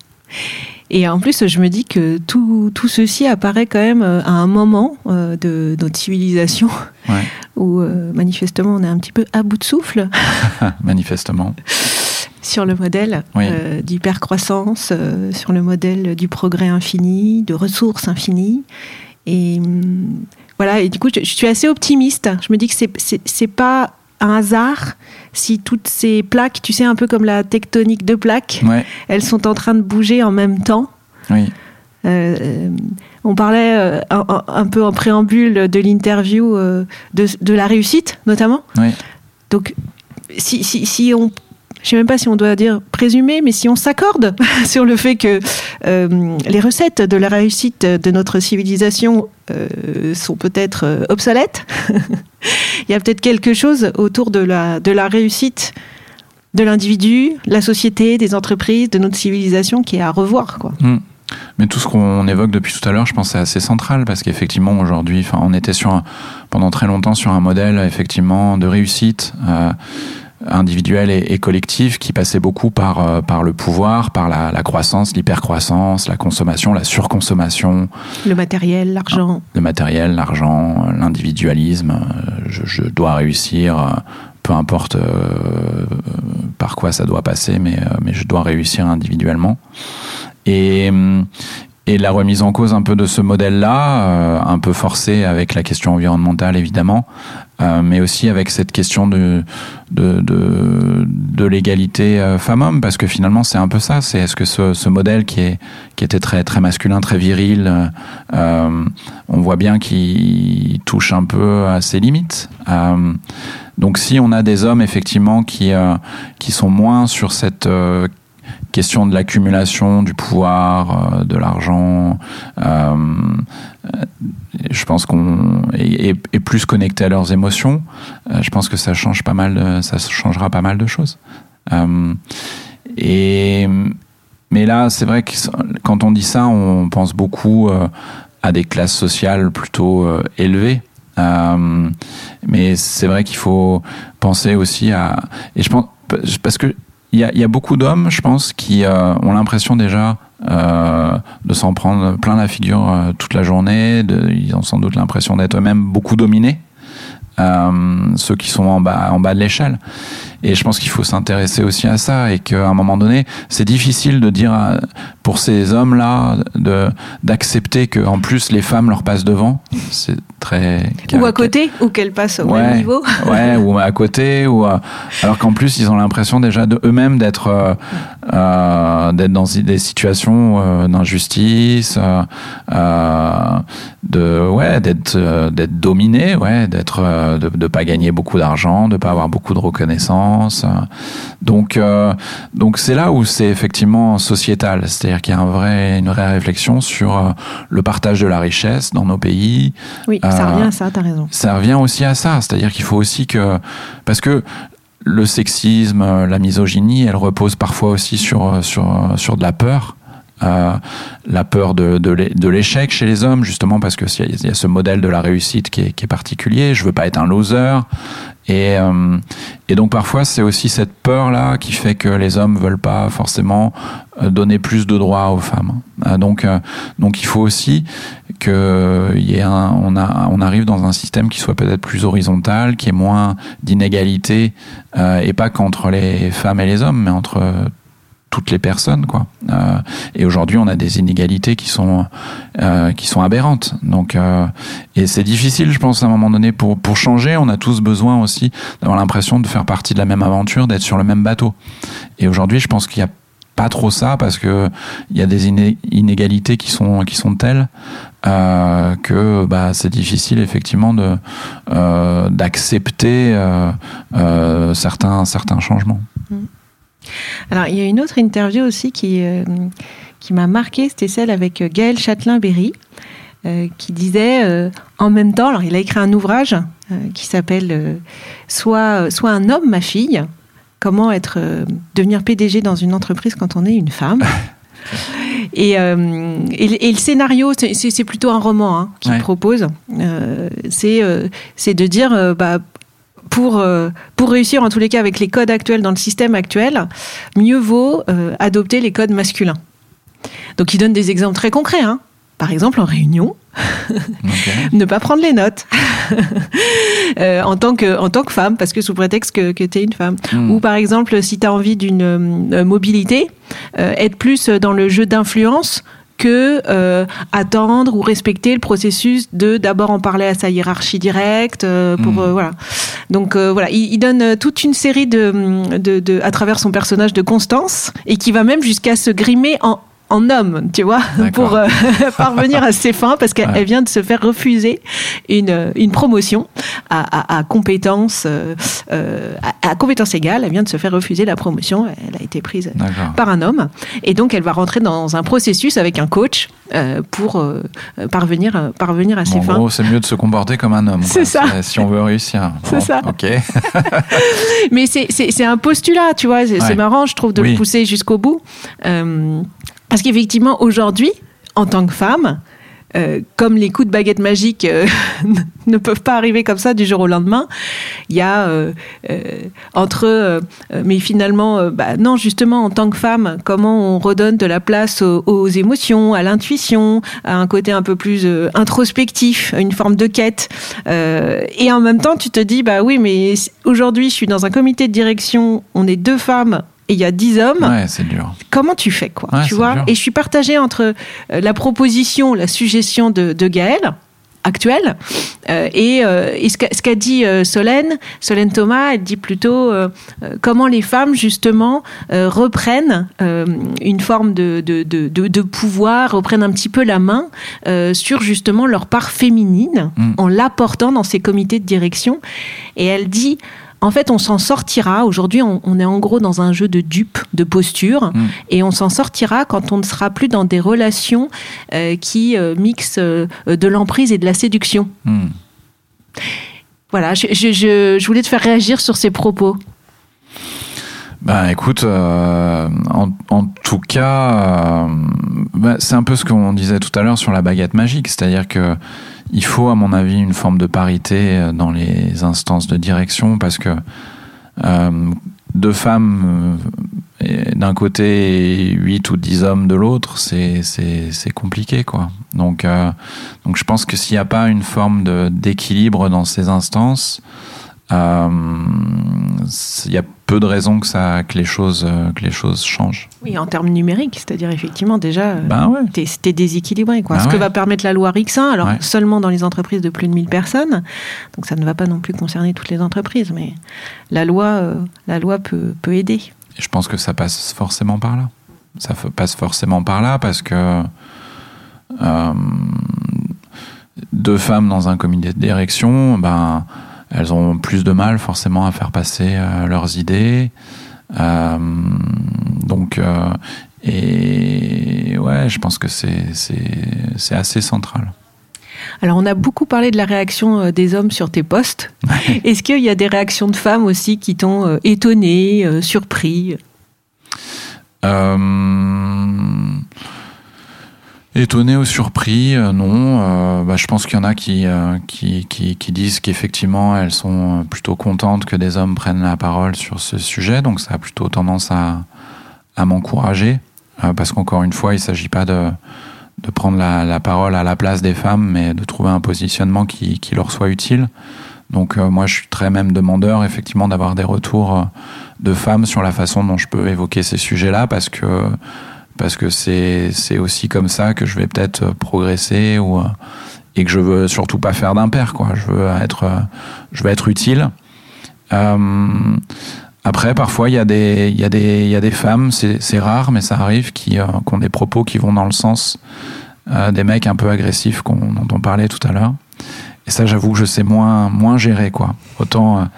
Et en plus, je me dis que tout, tout ceci apparaît quand même euh, à un moment euh, de notre civilisation Ouais. où manifestement on est un petit peu à bout de souffle Manifestement. sur le modèle Oui. euh, d'hypercroissance, euh, sur le modèle du progrès infini, de ressources infinies. Et hum, voilà, et du coup, je, je suis assez optimiste. Je me dis que c'est- pas un hasard si toutes ces plaques, tu sais, un peu comme la tectonique de plaques, Ouais, elles sont en train de bouger en même temps. oui. Euh, on parlait euh, un, un- un peu en préambule de l'interview euh, de, de la réussite, notamment. Oui. Donc, si, si, si on. Je sais même pas si on doit dire présumer, mais si on s'accorde sur le fait que euh, les recettes de la réussite de notre civilisation euh, sont peut-être euh, obsolètes, il y a peut-être quelque chose autour de la, réussite de l'individu, la société, des entreprises, de notre civilisation qui est à revoir. Quoi. Mm. Mais tout ce qu'on évoque depuis tout à l'heure, je pense, c'est assez central parce qu'effectivement, aujourd'hui, on était sur pendant très longtemps sur un modèle effectivement de réussite individuelle et, et collective qui passait beaucoup par euh, par le pouvoir, par la, la croissance, l'hypercroissance, la consommation, la surconsommation, Le matériel, l'argent. le matériel, l'argent, l'individualisme. euh, Je, je dois réussir, euh, peu importe euh, par quoi ça doit passer, mais, mais je dois réussir individuellement. Et, hum, et la remise en cause un peu de ce modèle-là, euh, un peu forcé avec la question environnementale évidemment, euh, mais aussi avec cette question de, de, l'égalité euh, femmes-hommes, parce que finalement c'est un peu ça, c'est est-ce que ce, modèle qui, est, qui était très, très masculin, très viril, on voit bien qu'il touche un peu à ses limites. Donc si on a des hommes effectivement qui, qui sont moins sur cette question de l'accumulation du pouvoir, euh, de l'argent, euh, je pense qu'on est, plus connecté à leurs émotions. Euh, je pense que ça change pas mal, ça changera pas mal de choses. Et mais là, c'est vrai que quand on dit ça, on pense beaucoup à des classes sociales plutôt élevées. Mais c'est vrai qu'il faut penser aussi à et je pense parce que il y a, beaucoup d'hommes, je pense, qui euh, ont l'impression déjà euh, de s'en prendre plein la figure euh, toute la journée. De, ils ont sans doute l'impression d'être eux-mêmes beaucoup dominés. ceux qui sont en bas, en bas de l'échelle. Et je pense qu'il faut s'intéresser aussi à ça et qu'à un moment donné, c'est difficile de dire à- pour ces hommes-là de d'accepter que en plus les femmes leur passent devant. C'est très Ou à côté, ou qu'elle passe au Ouais. même niveau. ouais, ou à côté, ou alors qu'en plus ils ont l'impression déjà de eux-mêmes d'être euh, euh, d'être dans des situations euh, d'injustice, de ouais, d'être d'être dominés, ouais, d'être de, de pas gagner beaucoup d'argent, de pas avoir beaucoup de reconnaissance. Donc euh, donc c'est là où c'est effectivement sociétal, c'est-à-dire qu'il y a un vrai une vraie réflexion sur euh, le partage de la richesse dans nos pays, Oui, ça Euh, revient à ça, t'as raison. ça revient aussi à ça, c'est-à-dire qu'il faut aussi que parce que le sexisme, la misogynie, elle repose parfois aussi sur sur sur de la peur. La peur de, de l'é- de l'échec chez les hommes, justement parce que il y a ce modèle de la réussite qui est, particulier. Je veux pas être un loser. Et, euh, donc parfois c'est aussi cette peur là qui fait que les hommes veulent pas forcément euh, donner plus de droits aux femmes. Euh, donc il faut aussi que arrive dans un système qui soit peut-être plus horizontal, qui ait moins d'inégalités et pas qu'entre les femmes et les hommes, mais entre toutes les personnes quoi. Euh, et aujourd'hui, on a des inégalités qui sont euh, qui sont aberrantes. Donc euh, et c'est difficile, je pense, à un moment donné pour pour changer. On a tous besoin aussi d'avoir l'impression de faire partie de la même aventure, d'être sur le même bateau. Et aujourd'hui, je pense qu'il y a pas trop ça parce que il y a des iné- inégalités qui sont qui sont telles euh, que bah, c'est difficile effectivement de euh, d'accepter euh, euh, certains certains changements. Alors, il y a une autre interview aussi qui, euh, qui m'a marqué, c'était celle avec euh, Gaël Châtelain-Berry, euh, qui disait euh, en même temps, alors il a écrit un ouvrage qui s'appelle soit, soit un homme, ma fille, comment être, devenir PDG dans une entreprise quand on est une femme. Et, euh, et, le- et le scénario, c'est- plutôt un roman hein, qu'il Ouais. propose. Euh, c'est euh, de dire, bah, pour, euh, pour réussir, en tous les cas, avec les codes actuels dans le système actuel, mieux vaut euh, adopter les codes masculins. Donc, il donne des exemples très concrets. hein. Par exemple, en réunion, ne pas prendre les notes Euh, en, tant que, en tant que femme, parce que sous prétexte que, que tu es une femme. Hmm. Ou par exemple, si tu as envie d'une euh, mobilité, euh, être plus dans le jeu d'influence que euh, attendre ou respecter le processus de d'abord en parler à sa hiérarchie directe euh, pour Mm. euh, voilà donc euh, voilà il, il donne euh, toute une série de, de, de à travers son personnage de Constance et qui va même jusqu'à se grimer en en homme, tu vois, pour euh, parvenir à ses fins, parce qu'elle Ouais. vient de se faire refuser une, euh, une promotion à, à, à compétence euh, à, à compétence égale. Elle vient de se faire refuser la promotion. Elle a été prise par un homme, et donc elle va rentrer dans un processus avec un coach euh, pour parvenir parvenir à ses Bon, en fins. gros, c'est mieux de se comporter comme un homme. C'est ça. Si on veut réussir. C'est Bon, ça. Ok. Mais c'est- un postulat, tu vois. C'est c'est Ouais. marrant, je trouve, de Oui. le pousser jusqu'au bout. Parce qu'effectivement, aujourd'hui, en tant que femme, euh, comme les coups de baguette magique euh, ne peuvent pas arriver comme ça du jour au lendemain, il y a euh, entre, mais finalement, bah, non, justement, en tant que femme, comment on redonne de la place aux, émotions, à l'intuition, à un côté un peu plus introspectif, à une forme de quête. Et en même temps, tu te dis, bah oui, mais aujourd'hui, je suis dans un comité de direction, on est deux femmes. Et il y a dix hommes Ouais, c'est dur. comment tu fais quoi Ouais, tu vois dur. et je suis partagée entre euh, la proposition la suggestion de, de Gaël actuelle euh, et, euh, et ce qu'a dit euh, Solène Solène Thomas elle dit plutôt comment les femmes justement reprennent une forme de, de, de, de, de pouvoir reprennent un petit peu la main sur justement leur part féminine Mm. en l'apportant dans ces comités de direction et elle dit en fait, on s'en sortira. Aujourd'hui, on, on est en gros dans un jeu de dupes, de posture, Mm. et on s'en sortira quand on ne sera plus dans des relations euh, qui euh, mixent euh, de l'emprise et de la séduction. Hmm. Voilà, je, je, je, je voulais te faire réagir sur ces propos. Ben écoute, euh, en, tout cas, euh, ben, c'est un peu ce qu'on disait tout à l'heure sur la baguette magique, c'est-à-dire que il faut, à mon avis, une forme de parité euh, dans les instances de direction, parce que deux femmes d'un côté et 8 ou 10 hommes de l'autre, c'est compliqué, quoi. Donc, donc je pense que s'il n'y a pas une forme d'équilibre dans ces instances, il y a peu de raisons que, ça, que, les choses, euh, que les choses changent. Oui, en termes numériques, c'est-à-dire effectivement déjà, ben ouais. t'es déséquilibré. Quoi. Ben Ce que va permettre la loi RIX1, alors seulement dans les entreprises de plus de 1000 personnes, donc ça ne va pas non plus concerner toutes les entreprises, mais la loi, la loi peut, peut aider. Et je pense que ça passe forcément par là. Ça passe forcément par là parce que euh, deux femmes dans un comité de direction, ben, elles ont plus de mal forcément à faire passer euh, leurs idées. Euh, donc, et ouais, je pense que c'est assez central. Alors, on a beaucoup parlé de la réaction des hommes sur tes posts. Est-ce qu'il y a des réactions de femmes aussi qui t'ont étonné, surpris? Étonné ou surpris, euh, non. Euh, bah, je pense qu'il y en a qui, euh, disent qu'effectivement elles sont plutôt contentes que des hommes prennent la parole sur ce sujet, donc ça a plutôt tendance à, m'encourager, parce qu'encore une fois, il ne s'agit pas de, prendre la, la, parole à la place des femmes, mais de trouver un positionnement qui, qui leur soit utile. Donc moi, je suis très même demandeur, effectivement, d'avoir des retours de femmes sur la façon dont je peux évoquer ces sujets-là, parce que parce que c'est aussi comme ça que je vais peut-être progresser ou et que je veux surtout pas faire d'impair quoi. Je veux être je veux être utile. Euh, après, parfois, il y, a des, il, y a des, il y a des femmes, c'est rare, mais ça arrive, qui, euh, qui, ont des propos qui vont dans le sens euh, des mecs un peu agressifs qu'on, dont on parlait tout à l'heure. Et ça, j'avoue que je sais moins, moins gérer, quoi. Autant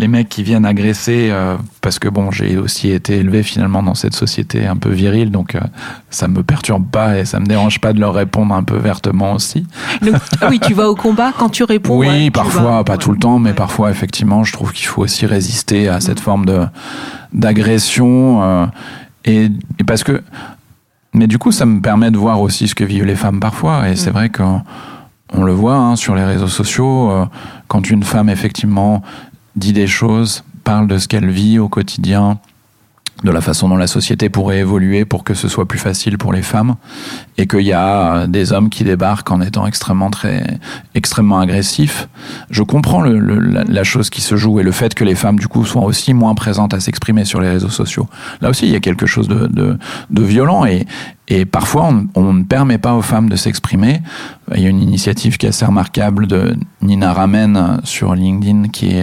les mecs qui viennent agresser, euh, parce que bon, j'ai aussi été élevé finalement dans cette société un peu virile, donc euh, ça me perturbe pas et ça me dérange pas de leur répondre un peu vertement aussi. ah oui, tu vas au combat quand tu réponds. Oui, parfois, pas tout le temps, mais parfois effectivement, je trouve qu'il faut aussi résister à cette mm. forme de d'agression euh, et, parce que, mais du coup, ça me permet de voir aussi ce que vivent les femmes parfois, et c'est mm. vrai qu'on on le voit hein, sur les réseaux sociaux, quand une femme effectivement dit des choses, parle de ce qu'elle vit au quotidien, de la façon dont la société pourrait évoluer pour que ce soit plus facile pour les femmes et qu'il y a des hommes qui débarquent en étant extrêmement très extrêmement agressifs. Je comprends la, chose qui se joue et le fait que les femmes du coup soient aussi moins présentes à s'exprimer sur les réseaux sociaux. Là aussi, il y a quelque chose de, de, violent et, et parfois, on, ne permet pas aux femmes de s'exprimer. Il y a une initiative qui est assez remarquable de Nina Ramen sur LinkedIn qui,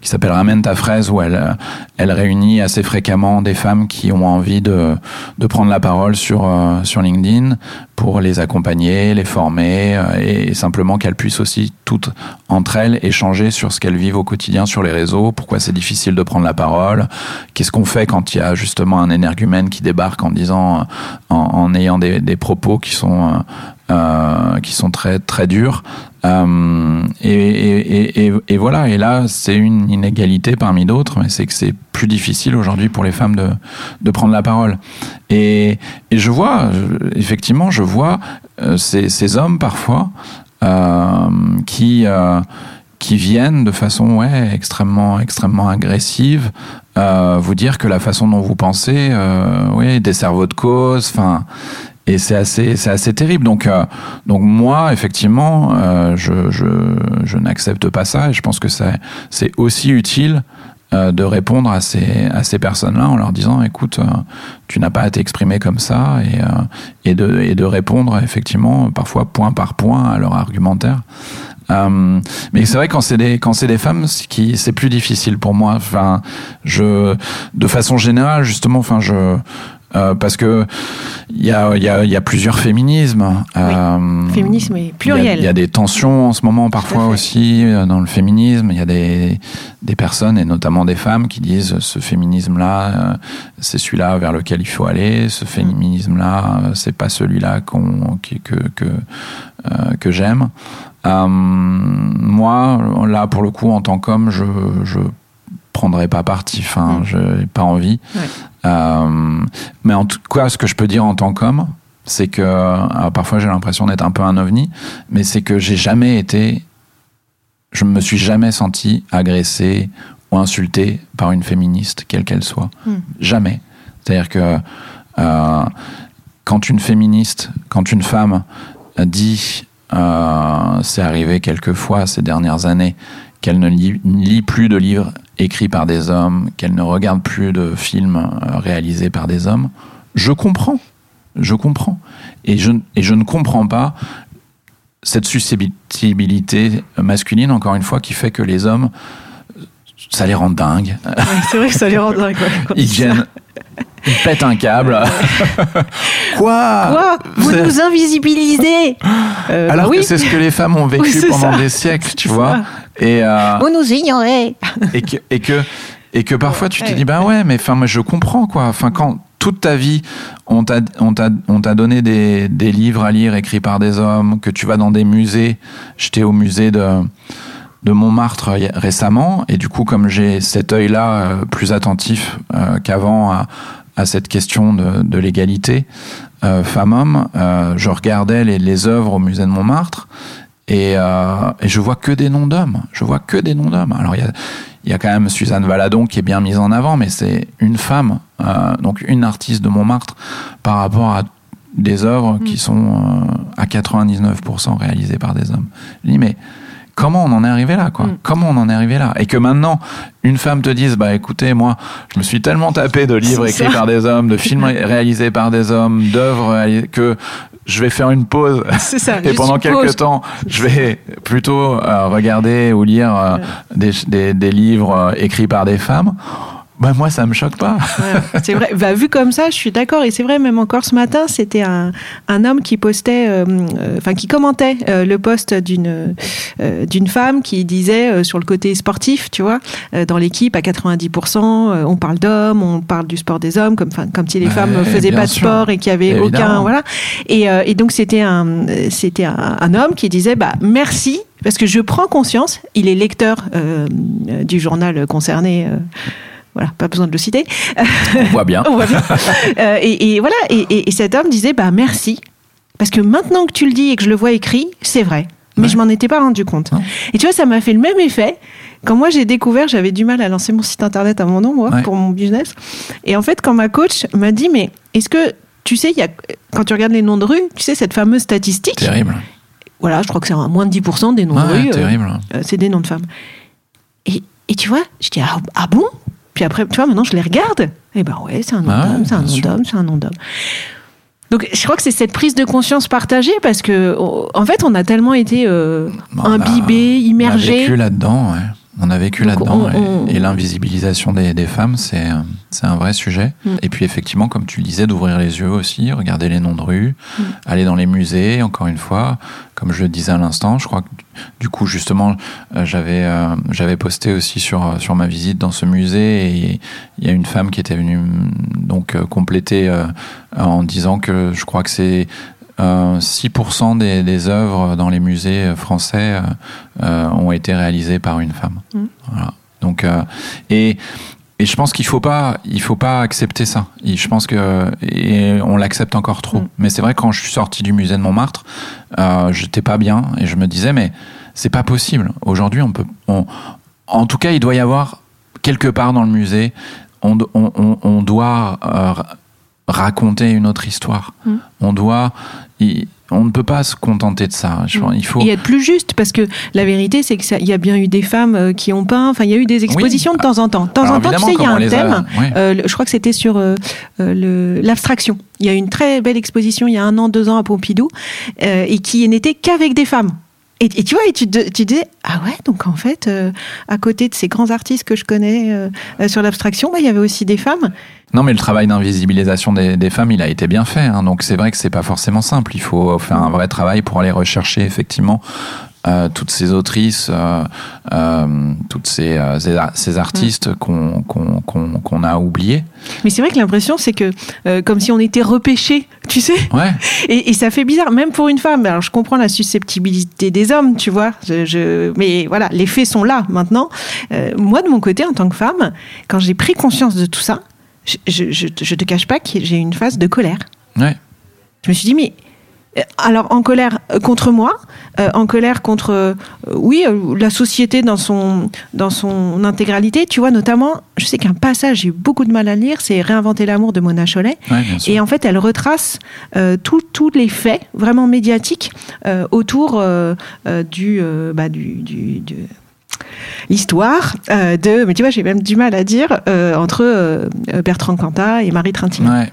qui s'appelle Ramen ta fraise, où elle, elle réunit assez fréquemment des femmes qui ont envie de, de prendre la parole sur, euh, sur LinkedIn pour les accompagner, les former euh, et simplement qu'elles puissent aussi toutes entre elles échanger sur ce qu'elles vivent au quotidien sur les réseaux, pourquoi c'est difficile de prendre la parole, qu'est-ce qu'on fait quand il y a justement un énergumène qui débarque en disant, en, ayant des, des, propos qui sont euh qui sont très très durs. Euh, et, voilà. Et là, c'est une inégalité parmi d'autres, mais c'est que c'est plus difficile aujourd'hui pour les femmes de, prendre la parole. Et, je vois, effectivement, je vois euh, ces, hommes parfois euh, qui viennent de façon extrêmement extrêmement agressive vous dire que la façon dont vous pensez euh, oui dessert votre cause enfin et c'est assez c'est assez terrible. Donc euh, donc moi effectivement euh, je je, je n'accepte pas ça. Et je pense que c'est aussi utile euh, de répondre à ces, à ces personnes-là en leur disant écoute, euh, tu n'as pas à t'exprimer comme ça et, euh, et, de, et de répondre effectivement parfois point par point à leur argumentaire. mais c'est vrai quand c'est des quand c'est des femmes qui c'est plus difficile pour moi. Enfin je de façon générale justement enfin je euh, parce que il y a, y, a, y a, plusieurs féminismes. Euh, féminisme est pluriel. Il y, a des tensions en ce moment parfois aussi euh, dans le féminisme. Il y a des, des personnes et notamment des femmes qui disent ce féminisme-là, c'est celui-là vers lequel il faut aller. Ce féminisme-là, c'est pas celui-là qu'on que que, que j'aime. moi, là pour le coup, en tant qu'homme, je, je prendrais pas parti. Enfin, mm. j'ai pas envie. Euh, mais en tout cas, ce que je peux dire en tant qu'homme, c'est que parfois j'ai l'impression d'être un peu un ovni, mais c'est que j'ai jamais été, je me suis jamais senti agressé ou insulté par une féministe, quelle qu'elle soit. Mm. Jamais. C'est-à-dire que euh, quand une féministe, quand une femme dit, euh, c'est arrivé quelques fois ces dernières années, qu'elle ne lit, lit plus de livres écrits par des hommes, qu'elle ne regarde plus de films euh, réalisés par des hommes, je comprends. Je comprends. Et je, et je ne comprends pas cette susceptibilité masculine, encore une fois, qui fait que les hommes, ça les rend dingues. Ouais, c'est vrai que ça les rend dingues. ouais, Ils viennent, pètent un câble. Quoi Quoi Vous nous invisibilisez Euh, Alors bah oui, que c'est ce que les femmes ont vécu Oui, pendant ça. des siècles, tu vois. ça. Et, euh, vous nous ignorez. et que et que et que parfois tu te dis bah ouais mais enfin moi je comprends quoi. Enfin quand toute ta vie on t'a on t'a on t'a donné des des livres à lire écrits par des hommes que tu vas dans des musées. J'étais au musée de de Montmartre euh, récemment. Et du coup comme j'ai cet œil là plus attentif euh, qu'avant à à cette question de, de l'égalité euh, femmes-hommes, euh, je regardais les, les œuvres au musée de Montmartre et, euh, et je vois que des noms d'hommes. Je vois que des noms d'hommes. Alors il y a, il y a quand même Suzanne Valadon qui est bien mise en avant, mais c'est une femme, euh, donc une artiste de Montmartre par rapport à des œuvres qui sont euh, à 99% réalisées par des hommes. Je dis mais comment on en est arrivé là quoi? Mm. Comment on en est arrivé là? Et que maintenant une femme te dise bah écoutez moi je me suis tellement tapé de livres écrits ça. par des hommes, de films ré- réalisés par des hommes, d'œuvres réalisées- que je vais faire une pause C'est ça. et pendant quelques temps, je vais plutôt euh, regarder ou lire euh, des, des, des livres euh, écrits par des femmes. Ben moi, ça me choque pas. Ouais, c'est vrai. Bah, vu comme ça, je suis d'accord. Et c'est vrai, même encore ce matin, c'était un, un homme qui postait, euh, euh, enfin qui commentait euh, le poste d'une d'une femme qui disait sur le côté sportif, tu vois, dans l'équipe à 90%, euh, on parle d'hommes, on parle du sport des hommes, comme, si les Ouais, femmes faisaient bien pas de sûr. sport et qu'il y avait aucun, voilà. Et, et donc c'était un, c'était un, un homme qui disait, bah merci. Parce que je prends conscience, il est lecteur du journal concerné, voilà, pas besoin de le citer, On voit bien. on voit bien. Euh, et, et voilà, et, et- et cet homme disait bah merci, parce que maintenant que tu le dis et que je le vois écrit, c'est vrai. Mais Ouais. je m'en étais pas rendu compte. Non. Et tu vois, ça m'a fait le même effet. Quand moi j'ai découvert, j'avais du mal à lancer mon site internet à mon nom, moi, Ouais. pour mon business. Et en fait, quand ma coach m'a dit, mais est-ce que tu sais, y a, quand tu regardes les noms de rue, tu sais, cette fameuse statistique, Terrible. voilà, je crois que c'est à moins de 10% des noms de rue, euh, terrible. euh, c'est des noms de femmes. Et, et tu vois, je dis, ah, ah bon? Puis après, tu vois, maintenant je les regarde. Et ben ouais, c'est un nom Ah d'homme, c'est un nom d'homme, c'est un nom d'homme. Donc je crois que c'est cette prise de conscience partagée parce que, en fait, on a tellement été euh, Bon, on a- imbibés, On a immergés. vécu là-dedans, ouais. On a vécu là-dedans. on- et- on- Et, l'invisibilisation des, des femmes, c'est un vrai sujet. Mm. Et puis, effectivement, comme tu le disais, d'ouvrir les yeux aussi, regarder les noms de rue, Mm. aller dans les musées, encore une fois. Comme je le disais à l'instant, je crois que du coup, justement, euh, j'avais euh, j'avais posté aussi sur, euh, sur ma visite dans ce musée et il y a une femme qui était venue mm, donc compléter euh, en disant que je crois que c'est 6% des, des œuvres dans les musées français euh, euh, ont été réalisées par une femme. Mm. Voilà. Donc, euh, et, et je pense qu'il faut pas, il faut pas accepter ça. Et je pense que et on l'accepte encore trop. Mm. Mais c'est vrai quand je suis sorti du musée de Montmartre, euh, j'étais pas bien et je me disais mais c'est pas possible. Aujourd'hui, on peut, on, en tout cas, il doit y avoir quelque part dans le musée, on, do- on, on, on doit euh, raconter une autre histoire. Mm. On doit, il- on ne peut pas se contenter de ça. Je pense- il faut. Et être plus juste, parce que la vérité, c'est qu'il y a bien eu des femmes euh, qui ont peint, enfin, il y a eu des expositions de temps en temps. De temps Alors, en temps, tu sais, il y a un a- thème. Euh, je crois que c'était sur euh, l'abstraction. Il y a eu une très belle exposition il y a un an, deux ans à Pompidou, euh, et qui n'était qu'avec des femmes. Et, et tu vois, et tu, te- tu disais, ah ouais, donc en fait, à côté de ces grands artistes que je connais sur l'abstraction, bah, il y avait aussi des femmes. Non, mais le travail d'invisibilisation des, des femmes, il a été bien fait. hein. donc c'est vrai que c'est pas forcément simple. Il faut faire un vrai travail pour aller rechercher effectivement euh, toutes ces autrices, euh, euh, toutes ces, ces ar- ces artistes qu'on qu'on a oubliés. Mais c'est vrai que l'impression, c'est que comme si on était repêchés, tu sais Ouais. Et, et ça fait bizarre, même pour une femme. Alors, je comprends la susceptibilité des hommes, tu vois. Je, je- mais voilà, les faits sont là maintenant. Moi, de mon côté, en tant que femme, quand j'ai pris conscience de tout ça, je, je, te cache pas que j'ai eu une phase de colère. Ouais. Je me suis dit, mais alors en colère euh, contre moi, euh, en colère contre, euh, oui, euh, la société dans son, dans son intégralité. Tu vois, notamment, je sais qu'un passage, j'ai eu beaucoup de mal à lire, c'est Réinventer l'amour de Mona. Ouais, sûr. Et en fait, elle retrace euh, tous les faits vraiment médiatiques euh, autour euh, euh, du, euh, bah, du, du- de l'histoire euh, de, mais tu vois, j'ai même du mal à dire, euh, entre euh, Bertrand Cantat et Marie Trintignant. Ouais,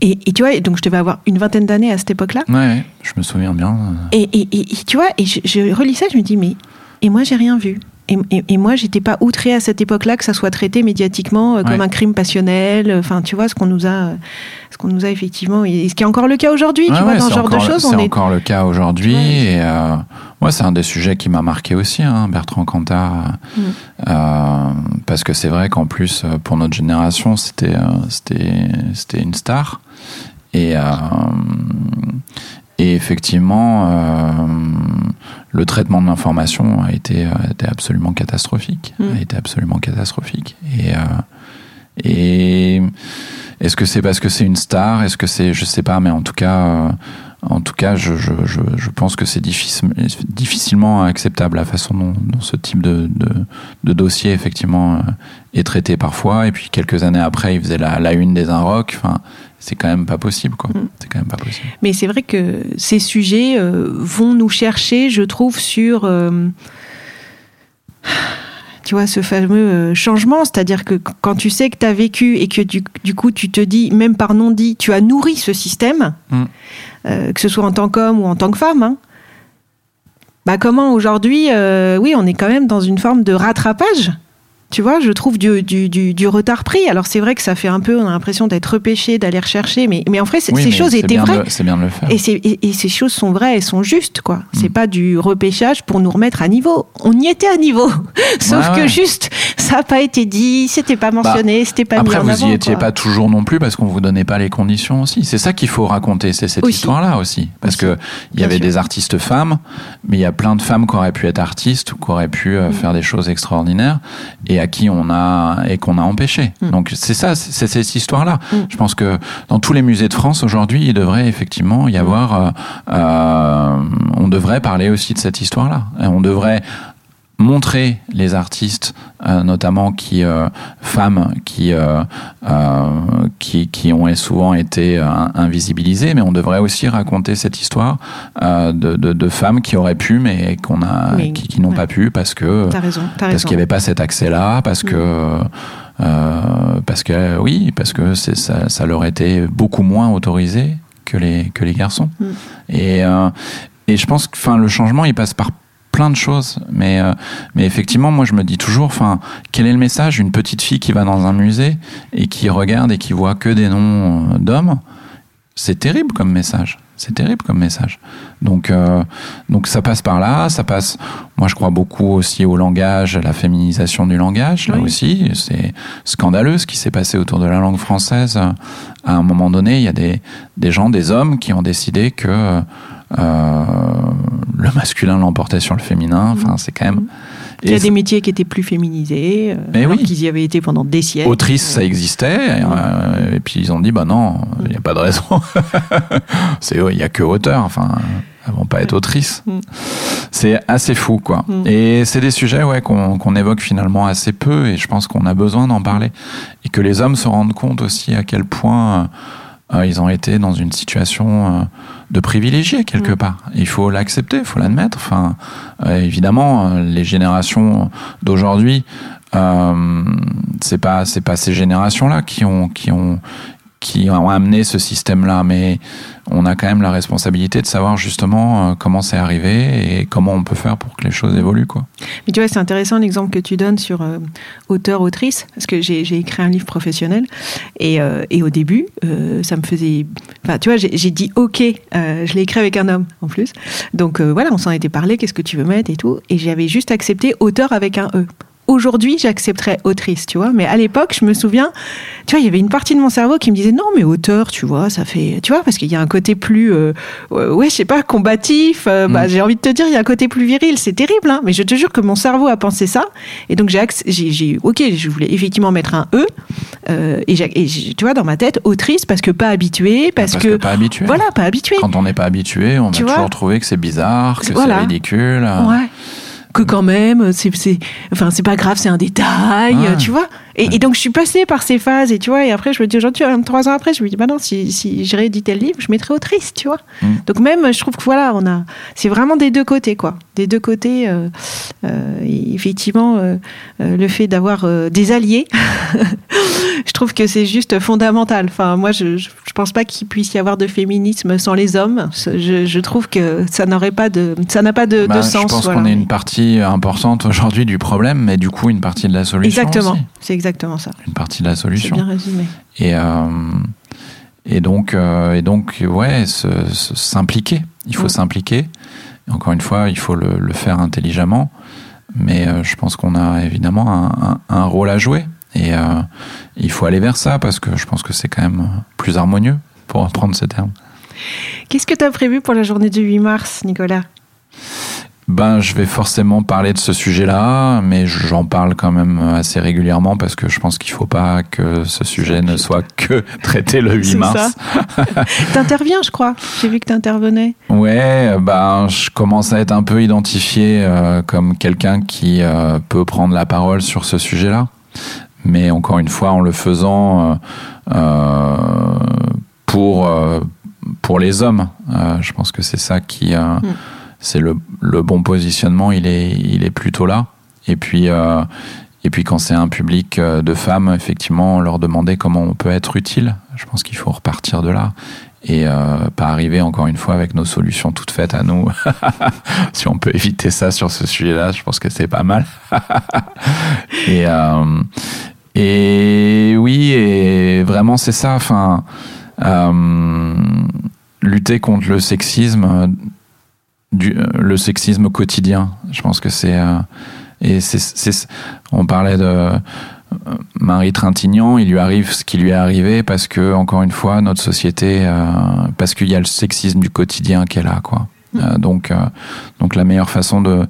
Et, et tu vois, donc je devais avoir une vingtaine d'années à cette époque-là. ouais, ouais, je me souviens bien. Et, et- et- et tu vois, et je, je relis ça, je me dis, mais. Et moi, j'ai rien vu. Et, et- et moi, j'étais pas outrée à cette époque-là que ça soit traité médiatiquement euh, comme Ouais. un crime passionnel. Enfin, tu vois, ce qu'on nous a, euh, ce qu'on nous a effectivement, et ce qui est encore le cas aujourd'hui, Ouais, tu vois, ouais, dans ce genre de choses, C'est est. encore le cas aujourd'hui. Et euh, moi, c'est un des sujets qui m'a marqué aussi, hein, Bertrand Cantat. Mm. Parce que c'est vrai qu'en plus, pour notre génération, c'était c'était c'était une star. Et, et effectivement, euh, le traitement de l'information a été, a été absolument catastrophique. Mm. A été absolument catastrophique. Et, euh, et est-ce que c'est parce que c'est une star? Est-ce que c'est, je sais pas, mais en tout cas, euh, en tout cas, je, je, je, je pense que c'est difficile, difficilement acceptable la façon dont, dont ce type de, de, de dossier effectivement euh, est traité parfois. Et puis quelques années après, il faisait la, la une des Inrocks. Enfin, c'est quand même pas possible, quoi. Mm. C'est quand même pas possible. Mais c'est vrai que ces sujets euh, vont nous chercher, je trouve, sur. euh, tu vois, ce fameux euh, changement, c'est-à-dire que qu- quand tu sais que tu as vécu et que du, du coup tu te dis, même par non-dit, tu as nourri ce système, Mm. euh, que ce soit en tant qu'homme ou en tant que femme, hein, bah comment aujourd'hui, oui, on est quand même dans une forme de rattrapage. Tu vois, je trouve du, du, du, du retard pris. Alors c'est vrai que ça fait un peu, on a l'impression d'être repêché, d'aller rechercher, mais, mais en Oui, ces choses c'est étaient vraies. C'est bien de le faire. Et, c'est- et- et ces choses sont vraies, elles sont justes, quoi. C'est Mm. pas du repêchage pour nous remettre à niveau. On y était à niveau. Sauf Ouais, que ouais. juste, ça n'a pas été dit, c'était pas mentionné, c'était pas Après, mis en vous avant. y étiez quoi. pas toujours non plus parce qu'on vous donnait pas les conditions aussi. C'est ça qu'il faut raconter, c'est cette histoire-là aussi. Parce Aussi. que il y avait sûr. des artistes femmes, mais il y a plein de femmes qui auraient pu être artistes qui auraient pu Mm. euh, faire des choses extraordinaires et à qui on a et qu'on a empêché. Mm. Donc c'est ça, c'est cette histoire-là. Mm. Je pense que dans tous les musées de France aujourd'hui, il devrait effectivement y avoir, euh, euh, on devrait parler aussi de cette histoire-là. Et On devrait montrer les artistes, euh, notamment qui euh, femmes qui, euh, qui qui ont souvent été invisibilisées, mais on devrait aussi raconter cette histoire de, de, de femmes qui auraient pu, mais qu'on a Mais- qui, qui n'ont ouais. pas pu parce que raison, parce qu'il n'y avait pas cet accès-là, parce Mm. que parce que oui, parce que ça, ça leur était beaucoup moins autorisé que les que les garçons. Mm. Et et je pense que enfin le changement il passe par plein de choses, mais euh, mais effectivement moi je me dis toujours enfin quel est le message une petite fille qui va dans un musée et qui regarde et qui voit que des noms euh, d'hommes, c'est terrible comme message. C'est terrible comme message. Donc, euh, donc ça passe par là, ça passe. Moi, je crois beaucoup aussi au langage, à la féminisation du langage. Là Oui. aussi, c'est scandaleux ce qui s'est passé autour de la langue française. À un moment donné, il y a des, des gens, des hommes qui ont décidé que le masculin l'emportait sur le féminin. Enfin, c'est quand même. Mhm. Il y a des métiers qui étaient plus féminisés, euh, Mais alors oui. qu'ils y avaient été pendant des siècles. Autrice, ça existait, et, euh, et puis ils ont dit bah non, il n'y a pas de raison. c'est il y a que auteur, enfin, elles vont pas être autrices. Mm. C'est assez fou, quoi. Mm. Et c'est des sujets ouais qu'on évoque finalement assez peu, et je pense qu'on a besoin d'en parler, et que les hommes se rendent compte aussi à quel point euh, ils ont été dans une situation euh, de privilégié quelque Mm. part. Il faut l'accepter, il faut l'admettre. Enfin, euh, évidemment, euh, les générations d'aujourd'hui, euh, c'est pas c'est pas ces générations-là qui ont qui ont qui ont amené ce système-là, mais on a quand même la responsabilité de savoir justement euh, comment c'est arrivé et comment on peut faire pour que les choses évoluent, quoi. Mais tu vois, c'est intéressant l'exemple que tu donnes sur euh, auteur-autrice, parce que j'ai écrit un livre professionnel, et, euh, et au début, ça me faisait... Enfin, tu vois, j'ai dit OK, je l'ai écrit avec un homme en plus. Donc voilà, on s'en était parlé, qu'est-ce que tu veux mettre et tout, et j'avais juste accepté auteur avec un E. aujourd'hui, j'accepterais autrice, tu vois. Mais à l'époque, je me souviens, tu vois, il y avait une partie de mon cerveau qui me disait non, mais auteur, tu vois, ça fait, tu vois, parce qu'il y a un côté plus, euh, ouais, je sais pas, combatif. euh, bah, Mm. j'ai envie de te dire, il y a un côté plus viril. C'est terrible, hein. Mais je te jure que mon cerveau a pensé ça. Et donc j'ai, j'ai, ok, je voulais effectivement mettre un e. euh, et, tu vois, dans ma tête, autrice parce que pas habituée, parce, Parce que pas habitué. voilà, pas habituée. Quand on n'est pas habitué, on Tu va vois toujours trouver que c'est bizarre, que Voilà. c'est ridicule. Ouais. Que quand même, c'est, c'est, enfin, c'est pas grave, c'est un détail, Ouais. tu vois. Et, et donc, je suis passée par ces phases, et tu vois, et après, je me dis aujourd'hui, trois ans après, je me dis, bah non, si, si j'ai réédité le livre, je mettrais autrice, tu vois. Mm. Donc, même, je trouve que voilà, on a, c'est vraiment des deux côtés, quoi. Des deux côtés, euh, euh, effectivement, euh, le fait d'avoir des alliés, je trouve que c'est juste fondamental. Enfin, moi, je, je, je pense pas qu'il puisse y avoir de féminisme sans les hommes. Je, je trouve que ça n'aurait pas de, ça n'a pas de, Bah, de sens. je pense voilà. qu'on est une partie importante aujourd'hui du problème, mais du coup une partie de la solution. Exactement, c'est exactement ça. Une partie de la C'est solution. bien résumé. Et, euh, et donc, euh, et donc, ouais, s'impliquer. Il faut Mm. s'impliquer. Encore une fois, il faut le, le faire intelligemment. Mais euh, je pense qu'on a évidemment un, un- un rôle à jouer. Et il faut aller vers ça parce que je pense que c'est quand même plus harmonieux, pour reprendre ce terme. Qu'est-ce que tu as prévu pour la journée du 8 mars, Nicolas? Ben, je vais forcément parler de ce sujet-là, mais j'en parle quand même assez régulièrement parce que je pense qu'il faut pas que ce sujet ne soit que traité le 8 C'est mars. T'interviens, je crois. J'ai vu que t'intervenais. Ouais, ben, je commence à être un peu identifié euh, comme quelqu'un qui euh, peut prendre la parole sur ce sujet-là. Mais encore une fois, en le faisant euh, pour, pour les hommes. Je pense que c'est ça qui. euh, Mm. C'est le, bon positionnement, il est, plutôt là. Et puis, euh, quand c'est un public euh, de femmes, effectivement, leur demander comment on peut être utile. Je pense qu'il faut repartir de là et euh, pas arriver encore une fois avec nos solutions toutes faites à nous. si on peut éviter ça sur ce sujet-là, je pense que c'est pas mal. et, oui, vraiment c'est ça. Enfin, lutter contre le sexisme, du, euh, le sexisme quotidien. Je pense que c'est euh, et c'est, c'est- on parlait de euh, Marie Trintignant, il lui arrive ce qui lui est arrivé parce que encore une fois notre société, euh, parce qu'il y a le sexisme du quotidien qu'elle a quoi. Euh, donc, donc la meilleure façon de,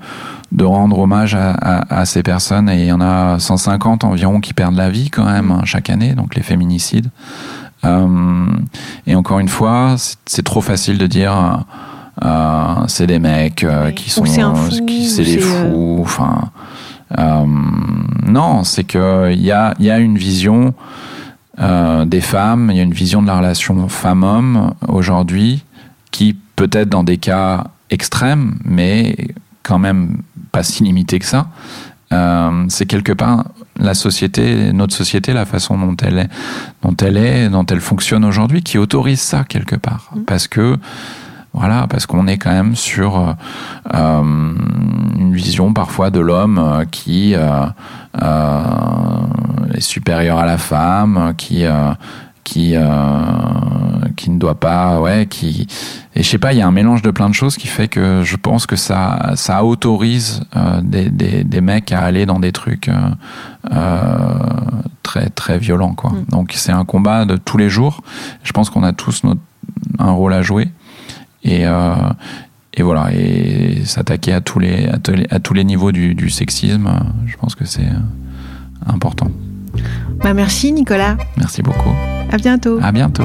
de rendre hommage à, à- à ces personnes, et il y en a 150 environ qui perdent la vie quand même hein, chaque année, donc les féminicides. Et encore une fois, c'est trop facile de dire c'est des mecs euh, qui sont, qui c'est des euh, fous. Enfin, euh, non, c'est que il y a, il y a une vision euh, des femmes, il y a une vision de la relation femme-homme aujourd'hui qui peut-être dans des cas extrêmes, mais quand même pas si limité que ça. Euh, c'est quelque part la société, notre société, la façon dont elle est, dont elle est, dont elle fonctionne aujourd'hui, qui autorise ça quelque part, parce que voilà, parce qu'on est quand même sur euh, euh, une vision parfois de l'homme euh, qui euh, est supérieur à la femme, qui qui qui ne doit pas, ouais, qui et je sais pas, il y a un mélange de plein de choses qui fait que je pense que ça ça autorise des, des des mecs à aller dans des trucs très très violents quoi. Mm. Donc c'est un combat de tous les jours. Je pense qu'on a tous notre un rôle à jouer et euh, et voilà et s'attaquer à tous les à, tous les- à tous les niveaux du, du sexisme, euh, je pense que c'est euh, important. Bah, merci, Nicolas. Merci beaucoup. À bientôt. À bientôt.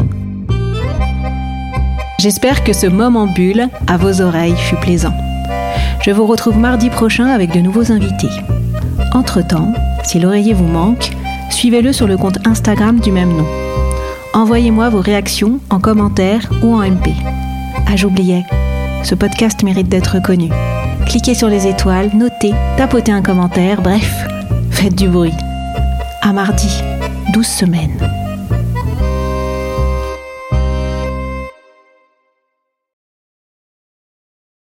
J'espère que ce moment bulle à vos oreilles fut plaisant. Je vous retrouve mardi prochain avec de nouveaux invités. Entre-temps, si l'oreiller vous manque, suivez-le sur le compte Instagram du même nom. Envoyez-moi vos réactions en commentaire ou en MP. Ah, j'oubliais, ce podcast mérite d'être connu. Cliquez sur les étoiles, notez, tapotez un commentaire, bref, faites du bruit. À mardi, 12 semaines.